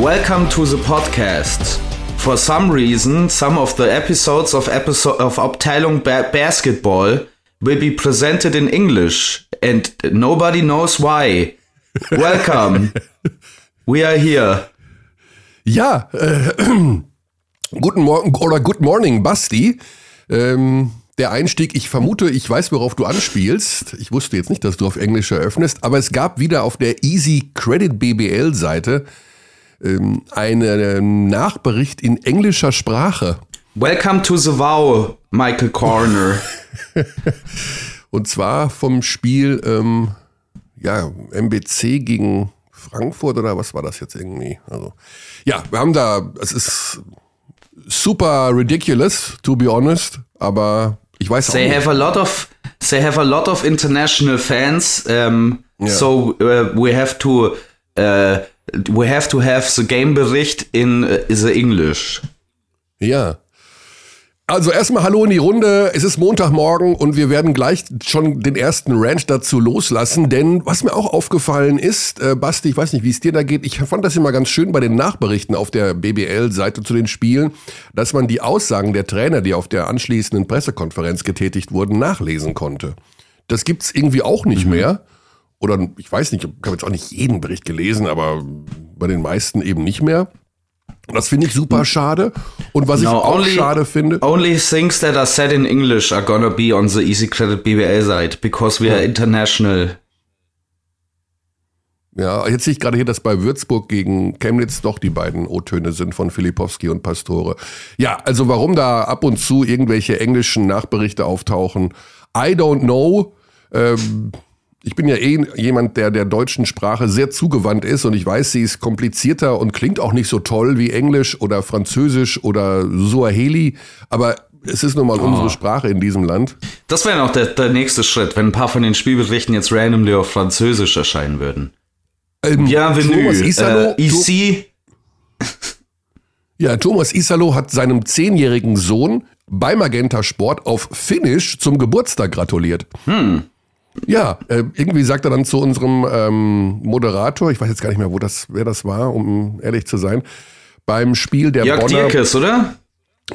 welcome to the podcast. For some reason, some of the episodes of episode of Abteilung ba Basketball will be presented in English, and nobody knows why. Welcome. We are here. Ja, äh, guten Morgen oder Good Morning, Basti. Ähm, der Einstieg, ich vermute, ich weiß, worauf du anspielst. Ich wusste jetzt nicht, dass du auf Englisch eröffnest, aber es gab wieder auf der Easy Credit BBL Seite ähm, einen Nachbericht in englischer Sprache. Welcome to the Wow, Michael Corner. Und zwar vom Spiel ähm, ja, MBC gegen Frankfurt oder was war das jetzt irgendwie? Also, ja, wir haben da, es ist super ridiculous, to be honest, aber ich weiß they auch nicht. have a lot of they have a lot of international fans. Um, Yeah. So uh, we have to uh, we have to have the game Bericht in uh, the English. Ja. Also erstmal Hallo in die Runde. Es ist Montagmorgen und wir werden gleich schon den ersten Rant dazu loslassen. Denn was mir auch aufgefallen ist, äh, Basti, ich weiß nicht, wie es dir da geht, ich fand das immer ganz schön bei den Nachberichten auf der BBL-Seite zu den Spielen, dass man die Aussagen der Trainer, die auf der anschließenden Pressekonferenz getätigt wurden, nachlesen konnte. Das gibt's irgendwie auch nicht mehr. Oder ich weiß nicht, ich habe jetzt auch nicht jeden Bericht gelesen, aber bei den meisten eben nicht mehr. Das finde ich super schade. Und was ich No, auch only- schade finde, Only things that are said in English are gonna be on the Easy Credit BBL site because we are international. ja, jetzt sehe ich gerade hier, dass bei Würzburg gegen Chemnitz doch die beiden O-Töne sind von Filipowski und Pastore. Ja, also warum da ab und zu irgendwelche englischen Nachberichte auftauchen, I don't know. Ähm, ich bin ja eh jemand, der der deutschen Sprache sehr zugewandt ist und ich weiß, sie ist komplizierter und klingt auch nicht so toll wie Englisch oder Französisch oder Suaheli, aber es ist nun mal unsere Sprache in diesem Land. Das wäre noch der, der nächste Schritt, wenn ein paar von den Spielberichten jetzt randomly auf Französisch erscheinen würden. Ähm, Bienvenue, Thomas Isalo, äh, ici. Ja, Thomas Isalo hat seinem zehnjährigen Sohn bei Magenta Sport auf Finnisch zum Geburtstag gratuliert. Ja, äh, irgendwie sagt er dann zu unserem ähm, Moderator, ich weiß jetzt gar nicht mehr, wo das, wer das war, um ehrlich zu sein, beim Spiel der Jörg Bonner. Dierkes, oder?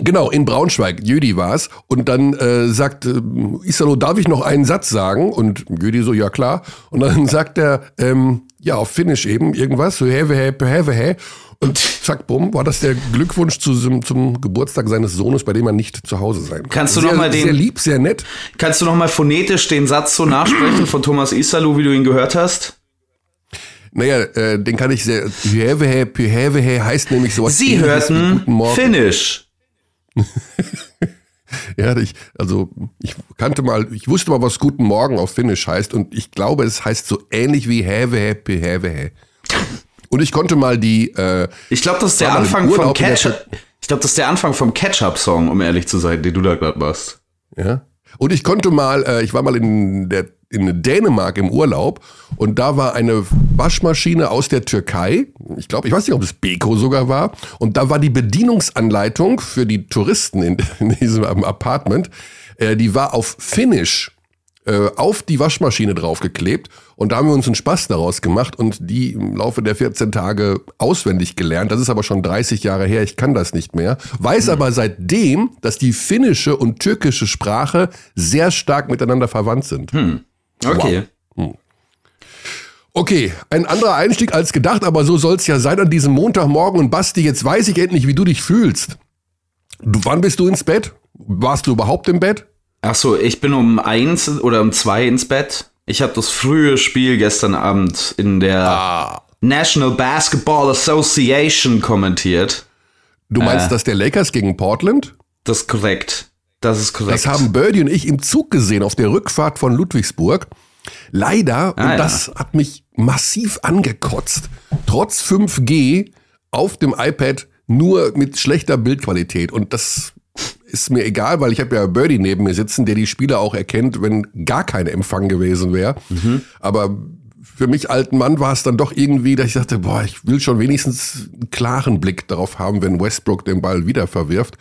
Genau, in Braunschweig, Jödi war's. Und dann äh, sagt äh, Isalo, darf ich noch einen Satz sagen? Und Jödi so, ja klar. Und dann sagt er, ähm, ja, auf Finnisch eben irgendwas, so have, have, have, have. Und zack, bumm, war das der Glückwunsch zu, zum- Geburtstag seines Sohnes, bei dem er nicht zu Hause sein kann. Kannst du sehr, noch mal den- Sehr lieb, sehr nett. Kannst du noch mal phonetisch den Satz so nachsprechen von Thomas Isalu, wie du ihn gehört hast? Naja, äh, den kann ich sehr, have, have heißt nämlich sowas Sie hörten. Finnisch. Ja, ich, also ich kannte mal, ich wusste mal, was Guten Morgen auf Finnisch heißt und ich glaube, es heißt so ähnlich wie Have, Have. Und ich konnte mal die, äh, Ich glaube, das ist der Anfang vom Ketchup. Ich glaube, das ist der Anfang vom Ketchup-Song, um ehrlich zu sein, den du da gerade machst. ja, und ich konnte mal, äh, ich war mal in der in Dänemark im Urlaub und da war eine Waschmaschine aus der Türkei. Ich glaube, ich weiß nicht, ob es Beko sogar war. Und da war die Bedienungsanleitung für die Touristen in, in diesem Apartment, äh, die war auf Finnisch äh, auf die Waschmaschine draufgeklebt und da haben wir uns einen Spaß daraus gemacht und die im Laufe der 14 Tage auswendig gelernt. Das ist aber schon 30 Jahre her, ich kann das nicht mehr. Weiß aber seitdem, dass die finnische und türkische Sprache sehr stark miteinander verwandt sind. Okay. Okay, ein anderer Einstieg als gedacht, aber so soll's ja sein an diesem Montagmorgen. Und Basti, jetzt weiß ich endlich, wie du dich fühlst. Du, wann bist du ins Bett? Warst du überhaupt im Bett? Ach so, ich bin um eins oder um zwei ins Bett. Ich habe das frühe Spiel gestern Abend in der Ah. National Basketball Association kommentiert. Du meinst das der Lakers gegen Portland? Das ist korrekt. Das ist korrekt. Das haben Birdie und ich im Zug gesehen auf der Rückfahrt von Ludwigsburg. Leider, Ah, und ja. das hat mich massiv angekotzt, trotz 5G auf dem iPad nur mit schlechter Bildqualität. Und das ist mir egal, weil ich habe ja Birdie neben mir sitzen, der die Spiele auch erkennt, wenn gar kein Empfang gewesen wäre. Mhm. Aber für mich alten Mann war es dann doch irgendwie, dass ich dachte, boah, ich will schon wenigstens einen klaren Blick darauf haben, wenn Westbrook den Ball wieder verwirft.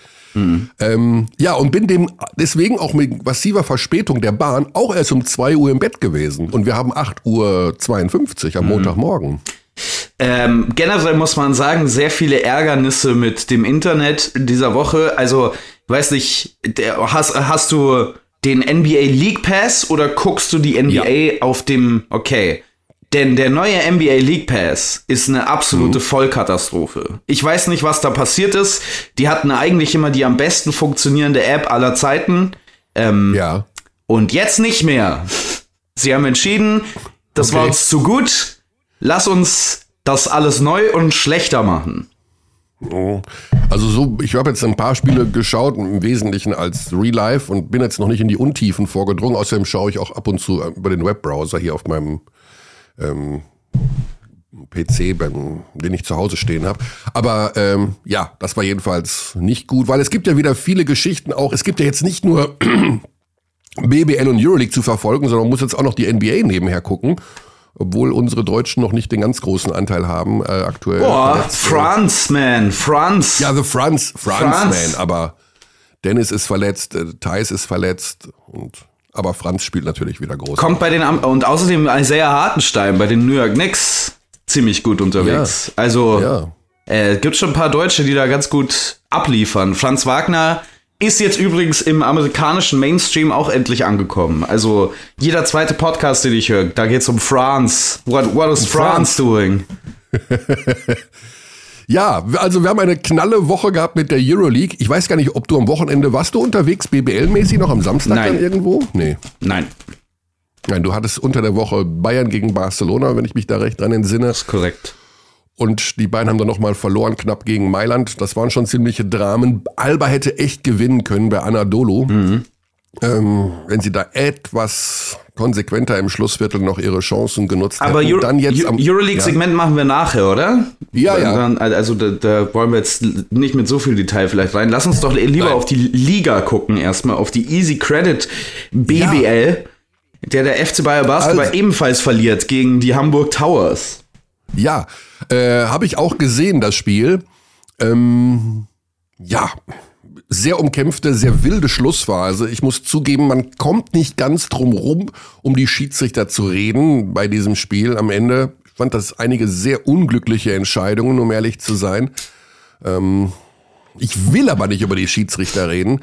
Ähm, ja, und bin dem deswegen auch mit massiver Verspätung der Bahn auch erst um 2 Uhr im Bett gewesen. Und wir haben 8 Uhr 52 am Montagmorgen. Ähm, generell muss man sagen, sehr viele Ärgernisse mit dem Internet dieser Woche. Also, weiß nicht, der, hast, hast du den NBA League Pass oder guckst du die NBA ja. auf dem, okay. Denn der neue NBA League Pass ist eine absolute mhm. Vollkatastrophe. Ich weiß nicht, was da passiert ist. Die hatten eigentlich immer die am besten funktionierende App aller Zeiten. Ähm, ja. Und jetzt nicht mehr. Sie haben entschieden, das okay. war uns zu gut. Lass uns das alles neu und schlechter machen. Also so, ich habe jetzt ein paar Spiele geschaut, im Wesentlichen als Real Life und bin jetzt noch nicht in die Untiefen vorgedrungen. Außerdem schaue ich auch ab und zu über den Webbrowser hier auf meinem ähm, PC, beim, den ich zu Hause stehen habe. Aber ähm, ja, das war jedenfalls nicht gut, weil es gibt ja wieder viele Geschichten auch. Es gibt ja jetzt nicht nur BBL und Euroleague zu verfolgen, sondern man muss jetzt auch noch die NBA nebenher gucken obwohl unsere Deutschen noch nicht den ganz großen Anteil haben äh, aktuell. Boah, Franz, man, Franz. Ja, the Franz, Franz, Franz. man, aber Dennis ist verletzt, äh, Thais ist verletzt und aber Franz spielt natürlich wieder groß. Kommt bei den und außerdem Isaiah Hartenstein bei den New York Knicks ziemlich gut unterwegs. Ja. Also ja. äh, gibt schon ein paar Deutsche, die da ganz gut abliefern. Franz Wagner ist jetzt übrigens im amerikanischen Mainstream auch endlich angekommen. Also jeder zweite Podcast, den ich höre, da geht es um France. What, what is France, France doing? ja, also wir haben eine knalle Woche gehabt mit der Euroleague. Ich weiß gar nicht, ob du am Wochenende warst du unterwegs, BBL-mäßig noch am Samstag Nein. dann irgendwo? Nee. Nein. Nein, du hattest unter der Woche Bayern gegen Barcelona, wenn ich mich da recht dran entsinne. Das ist korrekt. Und die beiden haben dann nochmal verloren, knapp gegen Mailand. Das waren schon ziemliche Dramen. Alba hätte echt gewinnen können bei Anadolu. Mhm. Ähm, wenn sie da etwas konsequenter im Schlussviertel noch ihre Chancen genutzt Aber hätten. Aber dann jetzt am Euroleague-Segment ja. machen wir nachher, oder? Ja, ja. Also da, da, wollen wir jetzt nicht mit so viel Detail vielleicht rein. Lass uns doch lieber Nein. auf die Liga gucken erstmal, auf die Easy Credit BBL, ja. der der FC Bayer Basketball also. ebenfalls verliert gegen die Hamburg Towers. Ja, äh, habe ich auch gesehen, das Spiel. Ähm, ja, sehr umkämpfte, sehr wilde Schlussphase. Ich muss zugeben, man kommt nicht ganz drum rum, um die Schiedsrichter zu reden bei diesem Spiel am Ende. Ich fand das einige sehr unglückliche Entscheidungen, um ehrlich zu sein. Ähm, ich will aber nicht über die Schiedsrichter reden.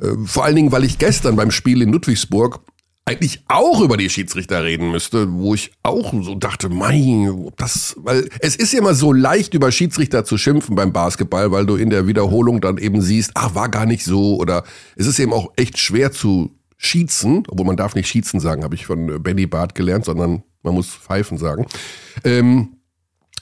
Äh, vor allen Dingen, weil ich gestern beim Spiel in Ludwigsburg eigentlich auch über die Schiedsrichter reden müsste, wo ich auch so dachte, mein, das, weil es ist ja immer so leicht über Schiedsrichter zu schimpfen beim Basketball, weil du in der Wiederholung dann eben siehst, ach, war gar nicht so oder es ist eben auch echt schwer zu schießen, obwohl man darf nicht schießen sagen, habe ich von Benny Barth gelernt, sondern man muss pfeifen sagen. Ähm,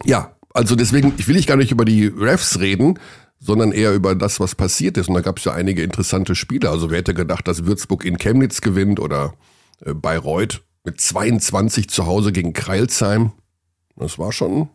ja, also deswegen, ich will nicht gar nicht über die Refs reden, sondern eher über das, was passiert ist. Und da gab es ja einige interessante Spiele. Also wer hätte gedacht, dass Würzburg in Chemnitz gewinnt oder äh, Bayreuth mit 22 zu Hause gegen Kreilsheim. Das war schon,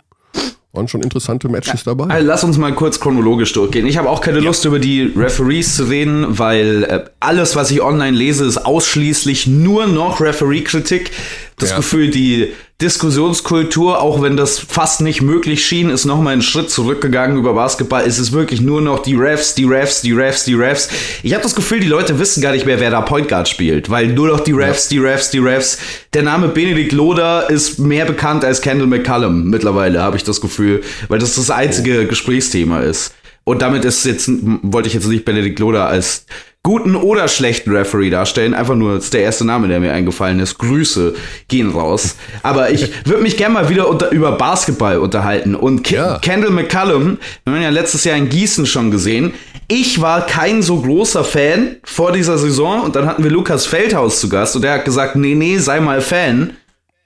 waren schon interessante Matches dabei. Also lass uns mal kurz chronologisch durchgehen. Ich habe auch keine ja. Lust, über die Referees zu reden, weil äh, alles, was ich online lese, ist ausschließlich nur noch Referee-Kritik. Das ja. Gefühl, die Diskussionskultur, auch wenn das fast nicht möglich schien, ist nochmal einen Schritt zurückgegangen über Basketball. Es ist wirklich nur noch die Refs, die Refs, die Refs, die Refs. Ich habe das Gefühl, die Leute wissen gar nicht mehr, wer da Point Guard spielt, weil nur noch die Refs, ja. die Refs, die Refs. Der Name Benedikt Loder ist mehr bekannt als Kendall McCallum mittlerweile, habe ich das Gefühl, weil das das einzige oh. Gesprächsthema ist. Und damit ist jetzt, wollte ich jetzt nicht Benedikt Loder als guten oder schlechten Referee darstellen. Einfach nur, ist der erste Name, der mir eingefallen ist. Grüße gehen raus. Aber ich würde mich gerne mal wieder unter, über Basketball unterhalten. Und Ke ja. Kendall McCallum, wir haben ja letztes Jahr in Gießen schon gesehen. Ich war kein so großer Fan vor dieser Saison und dann hatten wir Lukas Feldhaus zu Gast und der hat gesagt, nee, nee, sei mal Fan.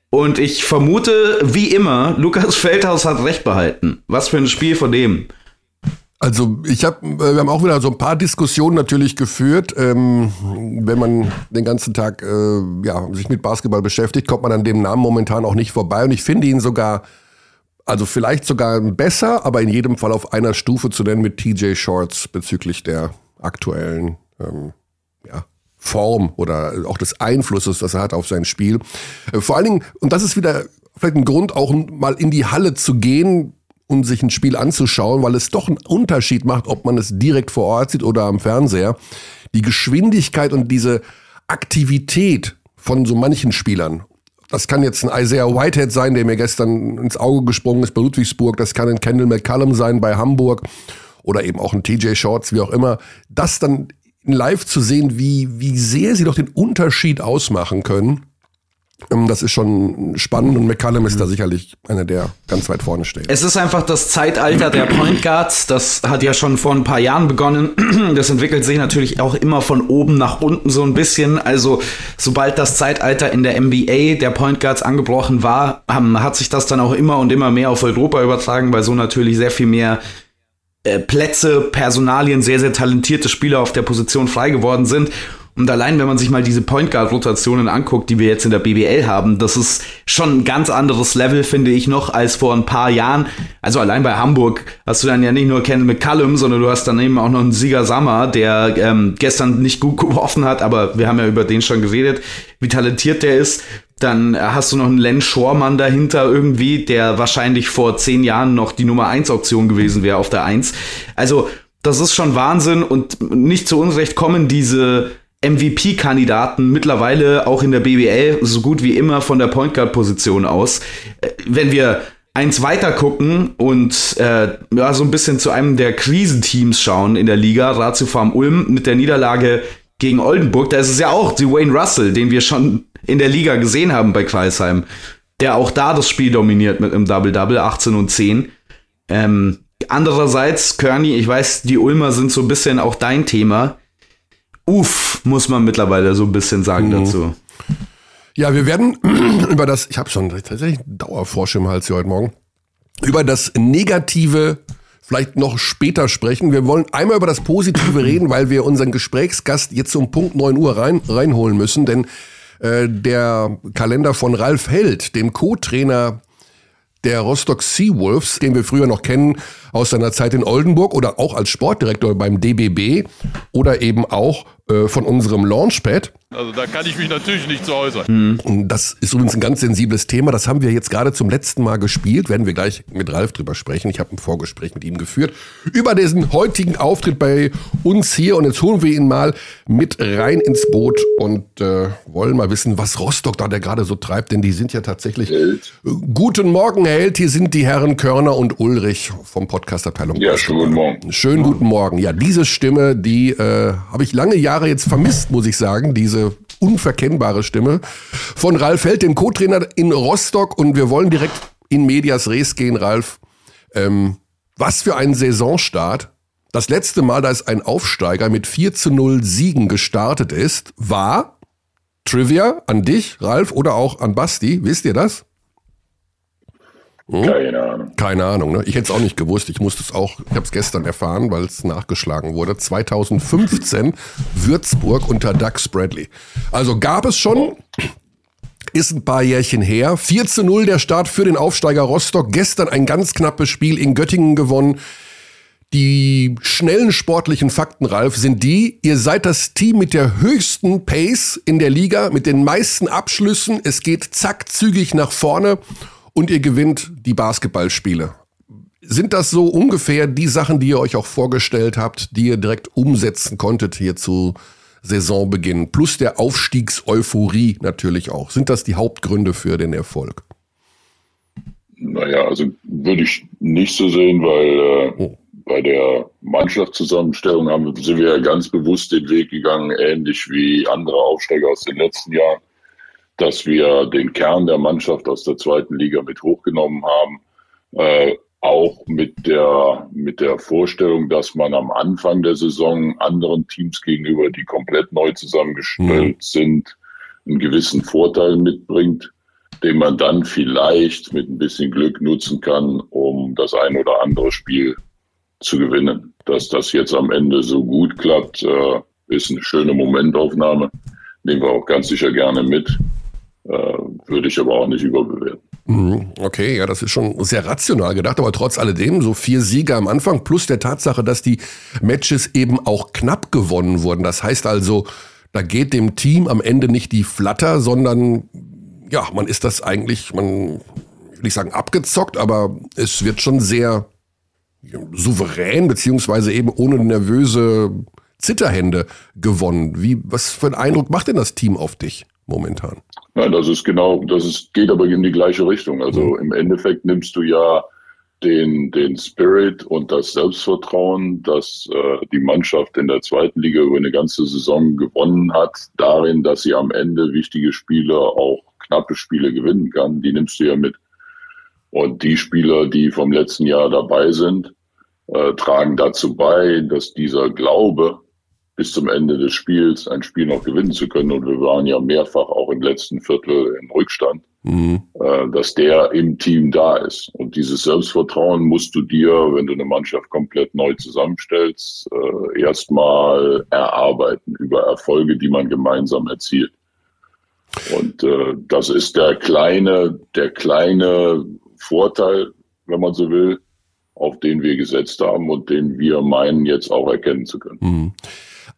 Und ich vermute, wie immer, Lukas Feldhaus hat recht behalten. Was für ein Spiel von dem. Also ich habe, äh, wir haben auch wieder so ein paar Diskussionen natürlich geführt. Ähm, wenn man den ganzen Tag äh, ja, sich mit Basketball beschäftigt, kommt man an dem Namen momentan auch nicht vorbei. Und ich finde ihn sogar, also vielleicht sogar besser, aber in jedem Fall auf einer Stufe zu nennen mit TJ Shorts bezüglich der aktuellen ähm, ja, Form oder auch des Einflusses, das er hat auf sein Spiel. Äh, vor allen Dingen, und das ist wieder vielleicht ein Grund, auch mal in die Halle zu gehen, um sich ein Spiel anzuschauen, weil es doch einen Unterschied macht, ob man es direkt vor Ort sieht oder am Fernseher. Die Geschwindigkeit und diese Aktivität von so manchen Spielern, das kann jetzt ein Isaiah Whitehead sein, der mir gestern ins Auge gesprungen ist bei Ludwigsburg. Das kann ein Kendall McCallum sein bei Hamburg oder eben auch ein TJ Shorts, wie auch immer. Das dann live zu sehen, wie, wie sehr sie doch den Unterschied ausmachen können, das ist schon spannend und McCallum ist da sicherlich einer, der ganz weit vorne steht. Es ist einfach das Zeitalter der Point Guards. Das hat ja schon vor ein paar Jahren begonnen. Das entwickelt sich natürlich auch immer von oben nach unten so ein bisschen. Also sobald das Zeitalter in der NBA der Point Guards angebrochen war, hat sich das dann auch immer und immer mehr auf Europa übertragen, weil so natürlich sehr viel mehr äh, Plätze, Personalien, sehr, sehr talentierte Spieler auf der Position frei geworden sind. Und allein, wenn man sich mal diese Point Guard Rotationen anguckt, die wir jetzt in der BBL haben, das ist schon ein ganz anderes Level, finde ich noch, als vor ein paar Jahren. Also allein bei Hamburg hast du dann ja nicht nur Ken McCallum, sondern du hast dann eben auch noch einen Sieger Sammer, der ähm, gestern nicht gut geworfen hat, aber wir haben ja über den schon geredet, wie talentiert der ist. Dann hast du noch einen Len Schormann dahinter irgendwie, der wahrscheinlich vor zehn Jahren noch die Nummer eins Option gewesen wäre auf der Eins. Also, das ist schon Wahnsinn und nicht zu Unrecht kommen diese MVP-Kandidaten mittlerweile auch in der BBL so gut wie immer von der Point Guard-Position aus. Äh, wenn wir eins weiter gucken und äh, ja, so ein bisschen zu einem der Krisenteams schauen in der Liga, Ratio Farm Ulm mit der Niederlage gegen Oldenburg, da ist es ja auch Dwayne Russell, den wir schon in der Liga gesehen haben bei Kreisheim, der auch da das Spiel dominiert mit einem Double-Double, 18 und 10. Ähm, andererseits, Körny, ich weiß, die Ulmer sind so ein bisschen auch dein Thema. Uff, muss man mittlerweile so ein bisschen sagen mhm. dazu. Ja, wir werden über das, ich habe schon tatsächlich einen Dauerfrosch im Hals hier heute Morgen, über das Negative vielleicht noch später sprechen. Wir wollen einmal über das Positive reden, weil wir unseren Gesprächsgast jetzt um Punkt 9 Uhr rein, reinholen müssen, denn äh, der Kalender von Ralf Held, dem Co-Trainer der Rostock Seawolves, den wir früher noch kennen aus seiner Zeit in Oldenburg oder auch als Sportdirektor beim DBB oder eben auch äh, von unserem Launchpad. Also da kann ich mich natürlich nicht zu äußern. Mhm. Das ist übrigens ein ganz sensibles Thema. Das haben wir jetzt gerade zum letzten Mal gespielt. Werden wir gleich mit Ralf drüber sprechen. Ich habe ein Vorgespräch mit ihm geführt über diesen heutigen Auftritt bei uns hier. Und jetzt holen wir ihn mal mit rein ins Boot und äh, wollen mal wissen, was Rostock da der gerade so treibt. Denn die sind ja tatsächlich. Held. Guten Morgen, Herr Held. Hier sind die Herren Körner und Ulrich vom Podcast-Abteilung. Ja, schönen guten Morgen. Schönen guten Morgen. Ja, diese Stimme, die äh, habe ich lange Jahre jetzt vermisst, muss ich sagen. Diese unverkennbare Stimme von Ralf Held, dem Co-Trainer in Rostock. Und wir wollen direkt in Medias Res gehen, Ralf. Ähm, was für ein Saisonstart. Das letzte Mal, dass ein Aufsteiger mit 4 zu 0 Siegen gestartet ist, war Trivia an dich, Ralf, oder auch an Basti. Wisst ihr das? Hm? Keine Ahnung. Keine Ahnung, ne? Ich hätte es auch nicht gewusst. Ich musste es auch, ich habe es gestern erfahren, weil es nachgeschlagen wurde. 2015 Würzburg unter Doug Bradley. Also gab es schon, ist ein paar Jährchen her. 4 zu 0 der Start für den Aufsteiger Rostock. Gestern ein ganz knappes Spiel in Göttingen gewonnen. Die schnellen sportlichen Fakten, Ralf, sind die, ihr seid das Team mit der höchsten Pace in der Liga, mit den meisten Abschlüssen. Es geht zack zügig nach vorne und ihr gewinnt die Basketballspiele. Sind das so ungefähr die Sachen, die ihr euch auch vorgestellt habt, die ihr direkt umsetzen konntet hier zu Saisonbeginn? Plus der Aufstiegseuphorie natürlich auch. Sind das die Hauptgründe für den Erfolg? Naja, also würde ich nicht so sehen, weil äh, oh. bei der Mannschaftszusammenstellung haben, sind wir ja ganz bewusst den Weg gegangen, ähnlich wie andere Aufsteiger aus den letzten Jahren dass wir den Kern der Mannschaft aus der zweiten Liga mit hochgenommen haben. Äh, auch mit der, mit der Vorstellung, dass man am Anfang der Saison anderen Teams gegenüber, die komplett neu zusammengestellt mhm. sind, einen gewissen Vorteil mitbringt, den man dann vielleicht mit ein bisschen Glück nutzen kann, um das ein oder andere Spiel zu gewinnen. Dass das jetzt am Ende so gut klappt, äh, ist eine schöne Momentaufnahme. Nehmen wir auch ganz sicher gerne mit. Äh, würde ich aber auch nicht überbewerten. Mhm. Okay, ja, das ist schon sehr rational gedacht, aber trotz alledem so vier Siege am Anfang plus der Tatsache, dass die Matches eben auch knapp gewonnen wurden. Das heißt also, da geht dem Team am Ende nicht die Flatter, sondern ja, man ist das eigentlich, man will ich sagen abgezockt, aber es wird schon sehr souverän beziehungsweise eben ohne nervöse Zitterhände gewonnen. Wie, was für einen Eindruck macht denn das Team auf dich? Momentan. Nein, das ist genau, das ist, geht aber in die gleiche Richtung. Also mhm. im Endeffekt nimmst du ja den, den Spirit und das Selbstvertrauen, das äh, die Mannschaft in der zweiten Liga über eine ganze Saison gewonnen hat, darin, dass sie am Ende wichtige Spiele, auch knappe Spiele gewinnen kann, die nimmst du ja mit. Und die Spieler, die vom letzten Jahr dabei sind, äh, tragen dazu bei, dass dieser Glaube bis zum Ende des Spiels ein Spiel noch gewinnen zu können. Und wir waren ja mehrfach auch im letzten Viertel in Rückstand, mhm. äh, dass der im Team da ist. Und dieses Selbstvertrauen musst du dir, wenn du eine Mannschaft komplett neu zusammenstellst, äh, erstmal erarbeiten über Erfolge, die man gemeinsam erzielt. Und äh, das ist der kleine, der kleine Vorteil, wenn man so will, auf den wir gesetzt haben und den wir meinen jetzt auch erkennen zu können. Mhm.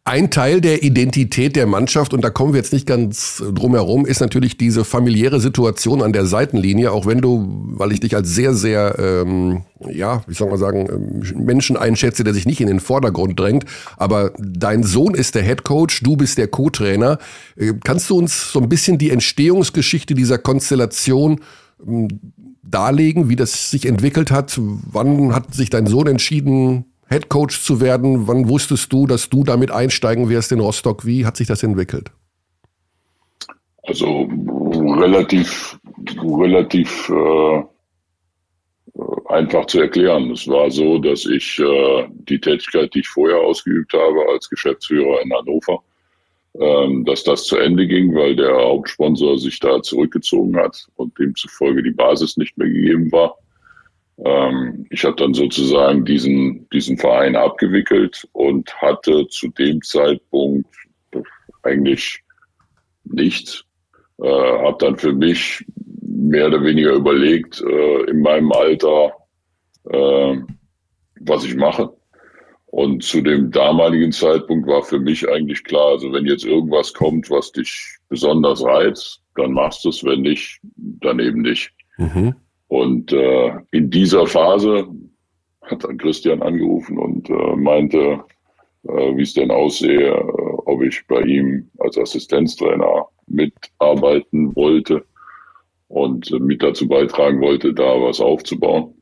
Ein Teil der Identität der Mannschaft, und da kommen wir jetzt nicht ganz drum herum, ist natürlich diese familiäre Situation an der Seitenlinie, auch wenn du, weil ich dich als sehr, sehr, ähm, ja, wie soll man sagen, ähm, Menschen einschätze, der sich nicht in den Vordergrund drängt, aber dein Sohn ist der Head Coach, du bist der Co-Trainer. Äh, kannst du uns so ein bisschen die Entstehungsgeschichte dieser Konstellation ähm, darlegen, wie das sich entwickelt hat? Wann hat sich dein Sohn entschieden, Head Coach zu werden? Wann wusstest du, dass du damit einsteigen wirst in Rostock? Wie hat sich das entwickelt? Also relativ, relativ äh, einfach zu erklären. Es war so, dass ich äh, die Tätigkeit, die ich vorher ausgeübt habe als Geschäftsführer in Hannover, ähm, dass das zu Ende ging, weil der Hauptsponsor sich da zurückgezogen hat und demzufolge die Basis nicht mehr gegeben war. Ähm, ich habe dann sozusagen diesen, diesen Verein abgewickelt und hatte zu dem Zeitpunkt eigentlich nichts. Äh, habe dann für mich mehr oder weniger überlegt, äh, in meinem Alter, äh, was ich mache. Und zu dem damaligen Zeitpunkt war für mich eigentlich klar, also wenn jetzt irgendwas kommt, was dich besonders reizt, dann machst du es, wenn nicht, dann eben nicht. Mhm. Und äh, in dieser Phase hat dann Christian angerufen und äh, meinte, äh, wie es denn aussehe, äh, ob ich bei ihm als Assistenztrainer mitarbeiten wollte und mit dazu beitragen wollte, da was aufzubauen.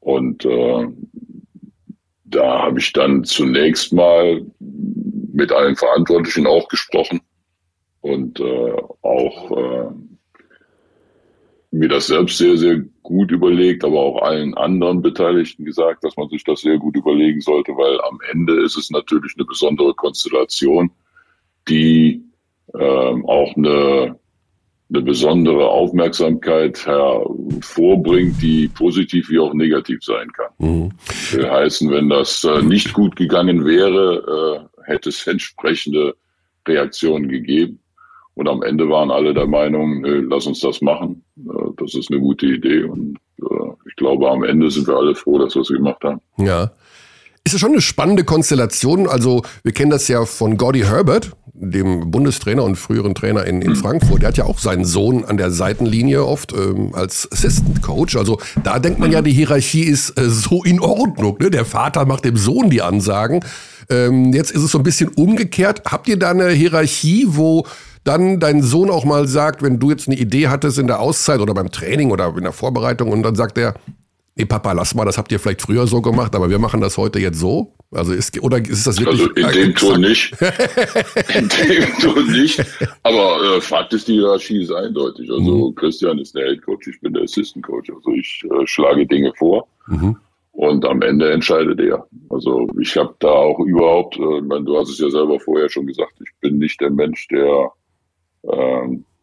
Und äh, da habe ich dann zunächst mal mit allen Verantwortlichen auch gesprochen und äh, auch äh, mir das selbst sehr, sehr gut überlegt, aber auch allen anderen Beteiligten gesagt, dass man sich das sehr gut überlegen sollte, weil am Ende ist es natürlich eine besondere Konstellation, die ähm, auch eine, eine besondere Aufmerksamkeit hervorbringt, die positiv wie auch negativ sein kann. Mhm. Will heißen, wenn das äh, nicht gut gegangen wäre, äh, hätte es entsprechende Reaktionen gegeben. Und am Ende waren alle der Meinung, nö, lass uns das machen. Das ist eine gute Idee. Und äh, ich glaube, am Ende sind wir alle froh, dass wir es gemacht haben. Ja. Ist ja schon eine spannende Konstellation. Also, wir kennen das ja von Gordy Herbert, dem Bundestrainer und früheren Trainer in, in mhm. Frankfurt. Der hat ja auch seinen Sohn an der Seitenlinie oft ähm, als Assistant Coach. Also, da denkt man ja, die Hierarchie ist äh, so in Ordnung. Ne? Der Vater macht dem Sohn die Ansagen. Ähm, jetzt ist es so ein bisschen umgekehrt. Habt ihr da eine Hierarchie, wo dann dein Sohn auch mal sagt, wenn du jetzt eine Idee hattest in der Auszeit oder beim Training oder in der Vorbereitung und dann sagt er, nee Papa, lass mal, das habt ihr vielleicht früher so gemacht, aber wir machen das heute jetzt so? Also ist, oder ist das wirklich... Also in dem Ton nicht. in dem Ton nicht. Aber äh, Fakt ist, die Hierarchie ist eindeutig. Also mhm. Christian ist der Head Coach, ich bin der Assistant Coach. Also ich äh, schlage Dinge vor. Mhm. Und am Ende entscheidet er. Also ich habe da auch überhaupt, äh, du hast es ja selber vorher schon gesagt, ich bin nicht der Mensch, der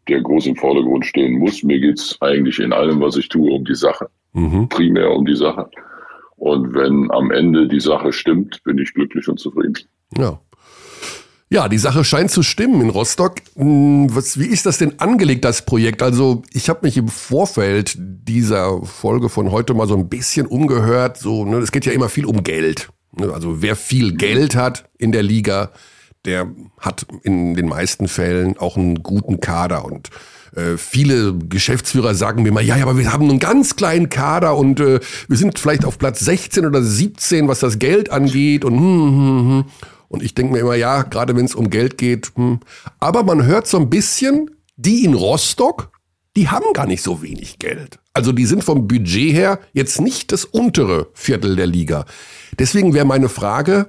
der groß im Vordergrund stehen muss. Mir geht's eigentlich in allem, was ich tue, um die Sache. Mhm. Primär um die Sache. Und wenn am Ende die Sache stimmt, bin ich glücklich und zufrieden. Ja. Ja, die Sache scheint zu stimmen in Rostock. Hm, was, wie ist das denn angelegt, das Projekt? Also ich habe mich im Vorfeld dieser Folge von heute mal so ein bisschen umgehört. So, ne, es geht ja immer viel um Geld. Ne, also wer viel Geld hat in der Liga, der hat in den meisten Fällen auch einen guten Kader und äh, viele Geschäftsführer sagen mir mal, ja, ja, aber wir haben einen ganz kleinen Kader und äh, wir sind vielleicht auf Platz 16 oder 17, was das Geld angeht und hm, hm, hm. Und ich denke mir immer, ja, gerade wenn es um Geld geht. Hm. Aber man hört so ein bisschen, die in Rostock, die haben gar nicht so wenig Geld. Also die sind vom Budget her jetzt nicht das untere Viertel der Liga. Deswegen wäre meine Frage,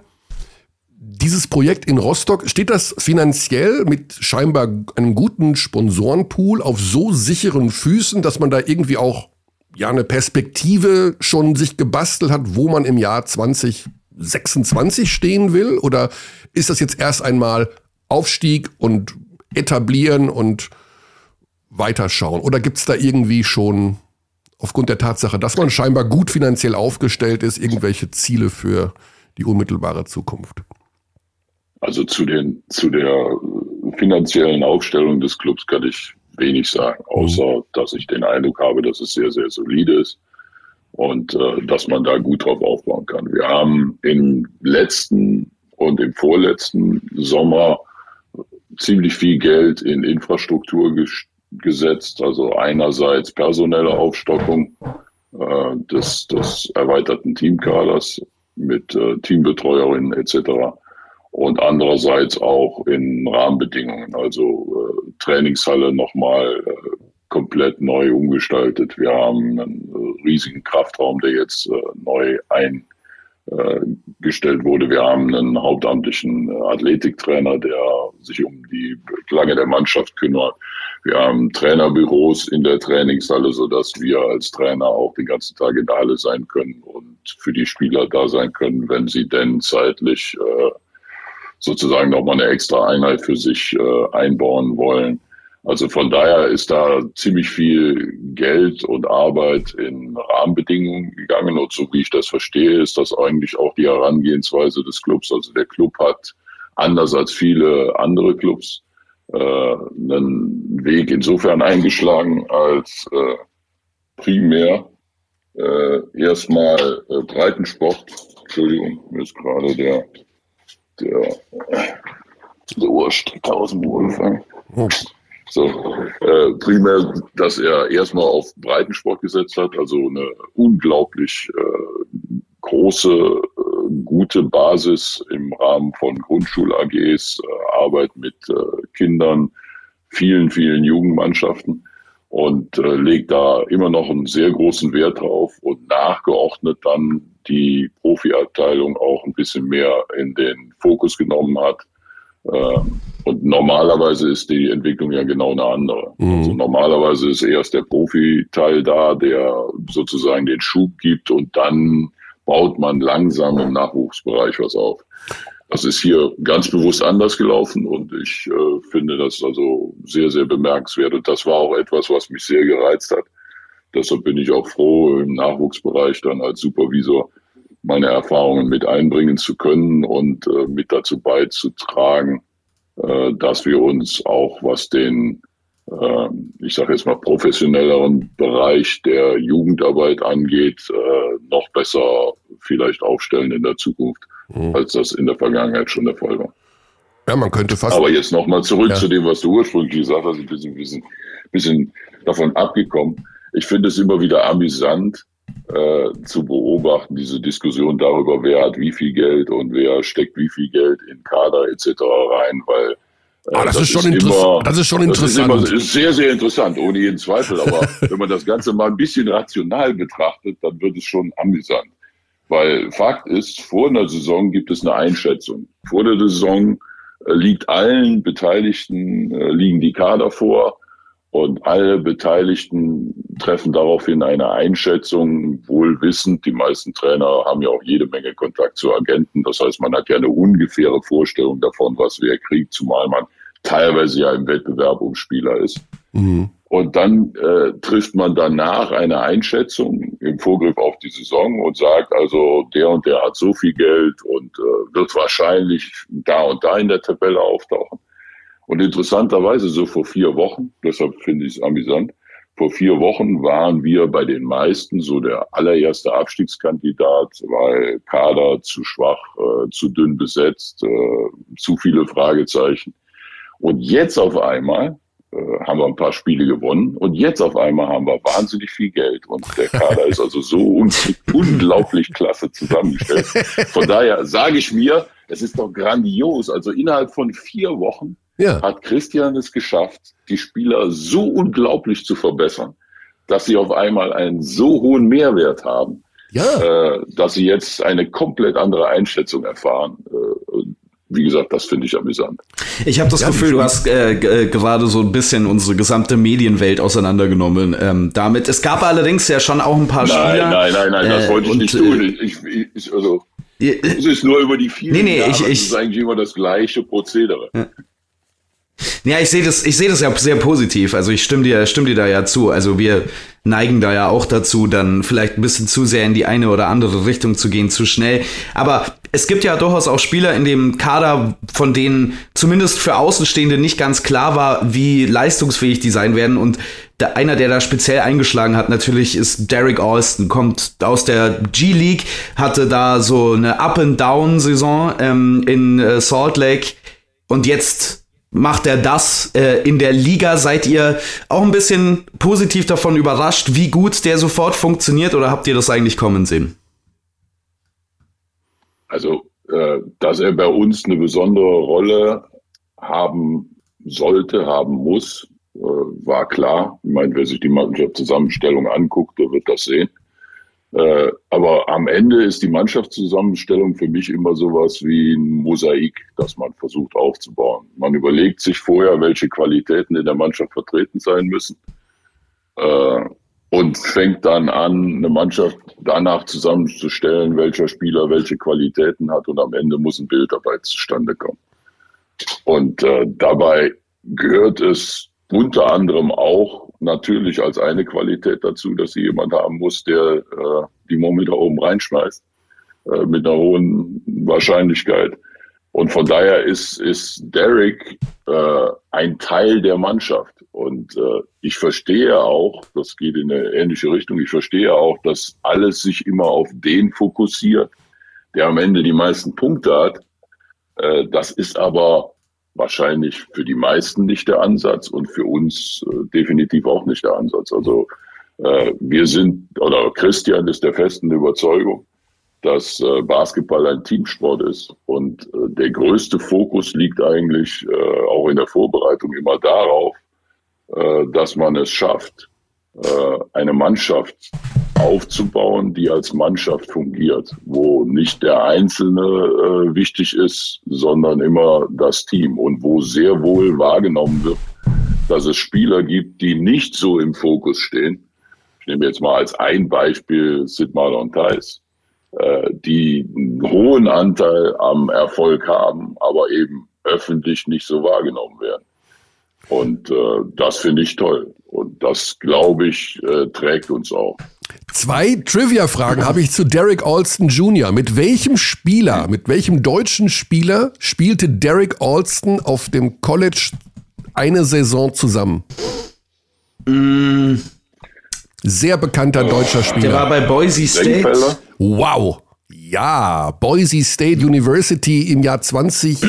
dieses Projekt in Rostock, steht das finanziell mit scheinbar einem guten Sponsorenpool auf so sicheren Füßen, dass man da irgendwie auch ja eine Perspektive schon sich gebastelt hat, wo man im Jahr 2026 stehen will? Oder ist das jetzt erst einmal Aufstieg und etablieren und weiterschauen? Oder gibt es da irgendwie schon aufgrund der Tatsache, dass man scheinbar gut finanziell aufgestellt ist, irgendwelche Ziele für die unmittelbare Zukunft? Also zu den zu der finanziellen Aufstellung des Clubs kann ich wenig sagen, außer mhm. dass ich den Eindruck habe, dass es sehr, sehr solide ist und äh, dass man da gut drauf aufbauen kann. Wir haben im letzten und im vorletzten Sommer ziemlich viel Geld in Infrastruktur gesetzt, also einerseits personelle Aufstockung äh, des, des erweiterten Teamkaders mit äh, Teambetreuerinnen etc und andererseits auch in Rahmenbedingungen, also äh, Trainingshalle nochmal äh, komplett neu umgestaltet. Wir haben einen äh, riesigen Kraftraum, der jetzt äh, neu eingestellt wurde. Wir haben einen hauptamtlichen äh, Athletiktrainer, der sich um die Belange der Mannschaft kümmert. Wir haben Trainerbüros in der Trainingshalle, so dass wir als Trainer auch den ganzen Tag in der Halle sein können und für die Spieler da sein können, wenn sie denn zeitlich äh, sozusagen nochmal eine extra Einheit für sich äh, einbauen wollen. Also von daher ist da ziemlich viel Geld und Arbeit in Rahmenbedingungen gegangen. Und so wie ich das verstehe, ist das eigentlich auch die Herangehensweise des Clubs. Also der Club hat anders als viele andere Clubs äh, einen Weg insofern eingeschlagen, als äh, primär äh, erstmal äh, Breitensport. Entschuldigung, mir ist gerade der der, der Ohrstecker aus dem Ohr So, äh, primär, dass er erstmal auf Breitensport gesetzt hat, also eine unglaublich äh, große, äh, gute Basis im Rahmen von Grundschul-AGs, äh, Arbeit mit äh, Kindern, vielen, vielen Jugendmannschaften und äh, legt da immer noch einen sehr großen Wert drauf und nachgeordnet dann die Profiabteilung auch ein bisschen mehr in den Fokus genommen hat. Ähm, und normalerweise ist die Entwicklung ja genau eine andere. Mhm. Also normalerweise ist erst der Profiteil da, der sozusagen den Schub gibt und dann baut man langsam im Nachwuchsbereich was auf. Das ist hier ganz bewusst anders gelaufen und ich äh, finde das also sehr, sehr bemerkenswert. Und das war auch etwas, was mich sehr gereizt hat. Deshalb bin ich auch froh, im Nachwuchsbereich dann als Supervisor meine Erfahrungen mit einbringen zu können und äh, mit dazu beizutragen, äh, dass wir uns auch, was den, äh, ich sage jetzt mal, professionelleren Bereich der Jugendarbeit angeht, äh, noch besser vielleicht aufstellen in der Zukunft mhm. als das in der Vergangenheit schon der Fall war. Ja, man könnte fast. Aber jetzt nochmal zurück ja. zu dem, was du ursprünglich gesagt hast, ein bisschen, bisschen, bisschen davon abgekommen. Ich finde es immer wieder amüsant, äh, zu beobachten, diese Diskussion darüber, wer hat wie viel Geld und wer steckt wie viel Geld in Kader etc. rein, weil äh, ah, das, das, ist schon ist immer, das ist schon interessant. Das ist, immer, ist sehr, sehr interessant, ohne jeden Zweifel. Aber wenn man das Ganze mal ein bisschen rational betrachtet, dann wird es schon amüsant. Weil Fakt ist, vor einer Saison gibt es eine Einschätzung. Vor der Saison äh, liegt allen Beteiligten, äh, liegen die Kader vor und alle Beteiligten treffen daraufhin eine Einschätzung, wohl wissend. Die meisten Trainer haben ja auch jede Menge Kontakt zu Agenten. Das heißt, man hat ja eine ungefähre Vorstellung davon, was wer kriegt, zumal man teilweise ja im Wettbewerb um Spieler ist. Mhm. Und dann äh, trifft man danach eine Einschätzung im Vorgriff auf die Saison und sagt, also der und der hat so viel Geld und äh, wird wahrscheinlich da und da in der Tabelle auftauchen. Und interessanterweise so vor vier Wochen, deshalb finde ich es amüsant, vor vier Wochen waren wir bei den meisten so der allererste Abstiegskandidat, weil Kader zu schwach, äh, zu dünn besetzt, äh, zu viele Fragezeichen. Und jetzt auf einmal haben wir ein paar Spiele gewonnen und jetzt auf einmal haben wir wahnsinnig viel Geld und der Kader ist also so un unglaublich klasse zusammengestellt. Von daher sage ich mir, Es ist doch grandios. Also innerhalb von vier Wochen ja. hat Christian es geschafft, die Spieler so unglaublich zu verbessern, dass sie auf einmal einen so hohen Mehrwert haben, ja. äh, dass sie jetzt eine komplett andere Einschätzung erfahren. Äh, wie gesagt, das finde ich amüsant. Ich habe das ja, Gefühl, du hast äh, äh, gerade so ein bisschen unsere gesamte Medienwelt auseinandergenommen. Ähm, damit. Es gab allerdings ja schon auch ein paar nein, Spieler. Nein, nein, nein, das äh, wollte ich und, nicht tun. Äh, ich, ich, ich, also, es ist nur über die vielen nee, nee, Jahre. Ich, ich, es ist eigentlich immer das gleiche Prozedere. Ja. Ja, ich sehe das, ich sehe das ja sehr positiv. Also ich stimme dir, stimme dir da ja zu. Also wir neigen da ja auch dazu, dann vielleicht ein bisschen zu sehr in die eine oder andere Richtung zu gehen, zu schnell. Aber es gibt ja durchaus auch Spieler in dem Kader, von denen zumindest für Außenstehende nicht ganz klar war, wie leistungsfähig die sein werden. Und einer, der da speziell eingeschlagen hat, natürlich ist Derek Alston, kommt aus der G-League, hatte da so eine Up-and-Down-Saison ähm, in äh, Salt Lake und jetzt macht er das äh, in der Liga? Seid ihr auch ein bisschen positiv davon überrascht, wie gut der sofort funktioniert oder habt ihr das eigentlich kommen sehen? Also, äh, dass er bei uns eine besondere Rolle haben sollte, haben muss, äh, war klar. Ich meine, wer sich die Mannschaftszusammenstellung anguckt, der wird das sehen. Äh, aber am Ende ist die Mannschaftszusammenstellung für mich immer sowas wie ein Mosaik, das man versucht aufzubauen. Man überlegt sich vorher, welche Qualitäten in der Mannschaft vertreten sein müssen äh, und fängt dann an, eine Mannschaft danach zusammenzustellen, welcher Spieler welche Qualitäten hat und am Ende muss ein Bild dabei zustande kommen. Und äh, dabei gehört es unter anderem auch natürlich als eine Qualität dazu, dass sie jemand haben muss, der äh, die Moment oben reinschmeißt, äh, mit einer hohen Wahrscheinlichkeit. Und von daher ist, ist Derek äh, ein Teil der Mannschaft. Und äh, ich verstehe auch, das geht in eine ähnliche Richtung, ich verstehe auch, dass alles sich immer auf den fokussiert, der am Ende die meisten Punkte hat. Äh, das ist aber wahrscheinlich für die meisten nicht der Ansatz und für uns äh, definitiv auch nicht der Ansatz. Also äh, wir sind, oder Christian ist der festen Überzeugung, dass äh, Basketball ein Teamsport ist und äh, der größte Fokus liegt eigentlich äh, auch in der Vorbereitung immer darauf, äh, dass man es schafft, eine Mannschaft aufzubauen, die als Mannschaft fungiert, wo nicht der Einzelne äh, wichtig ist, sondern immer das Team und wo sehr wohl wahrgenommen wird, dass es Spieler gibt, die nicht so im Fokus stehen. Ich nehme jetzt mal als ein Beispiel Sid Marlon Theis, äh, die einen hohen Anteil am Erfolg haben, aber eben öffentlich nicht so wahrgenommen werden. Und äh, das finde ich toll. Und das, glaube ich, äh, trägt uns auch. Zwei Trivia-Fragen habe ich zu Derek Alston Jr. Mit welchem Spieler, mit welchem deutschen Spieler spielte Derek Alston auf dem College eine Saison zusammen? Mm. Sehr bekannter deutscher Spieler. Der war bei Boise State. Wow. Ja, Boise State University im Jahr 20.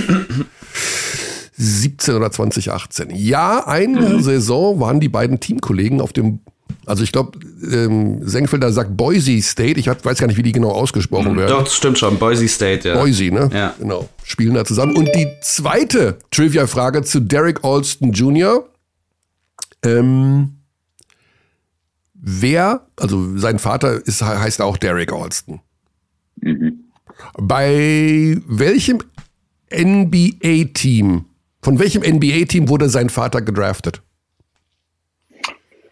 17 oder 2018. Ja, eine mhm. Saison waren die beiden Teamkollegen auf dem, also ich glaube, ähm, Senkfelder sagt Boise State, ich weiß gar nicht, wie die genau ausgesprochen mhm, werden. Doch, das stimmt schon, Boise State, ja. Boise, ne? Ja. Genau, spielen da zusammen. Und die zweite Trivia-Frage zu Derek Alston Jr. Ähm, wer, also sein Vater ist, heißt auch Derek Alston. Mhm. Bei welchem NBA-Team von welchem NBA-Team wurde sein Vater gedraftet?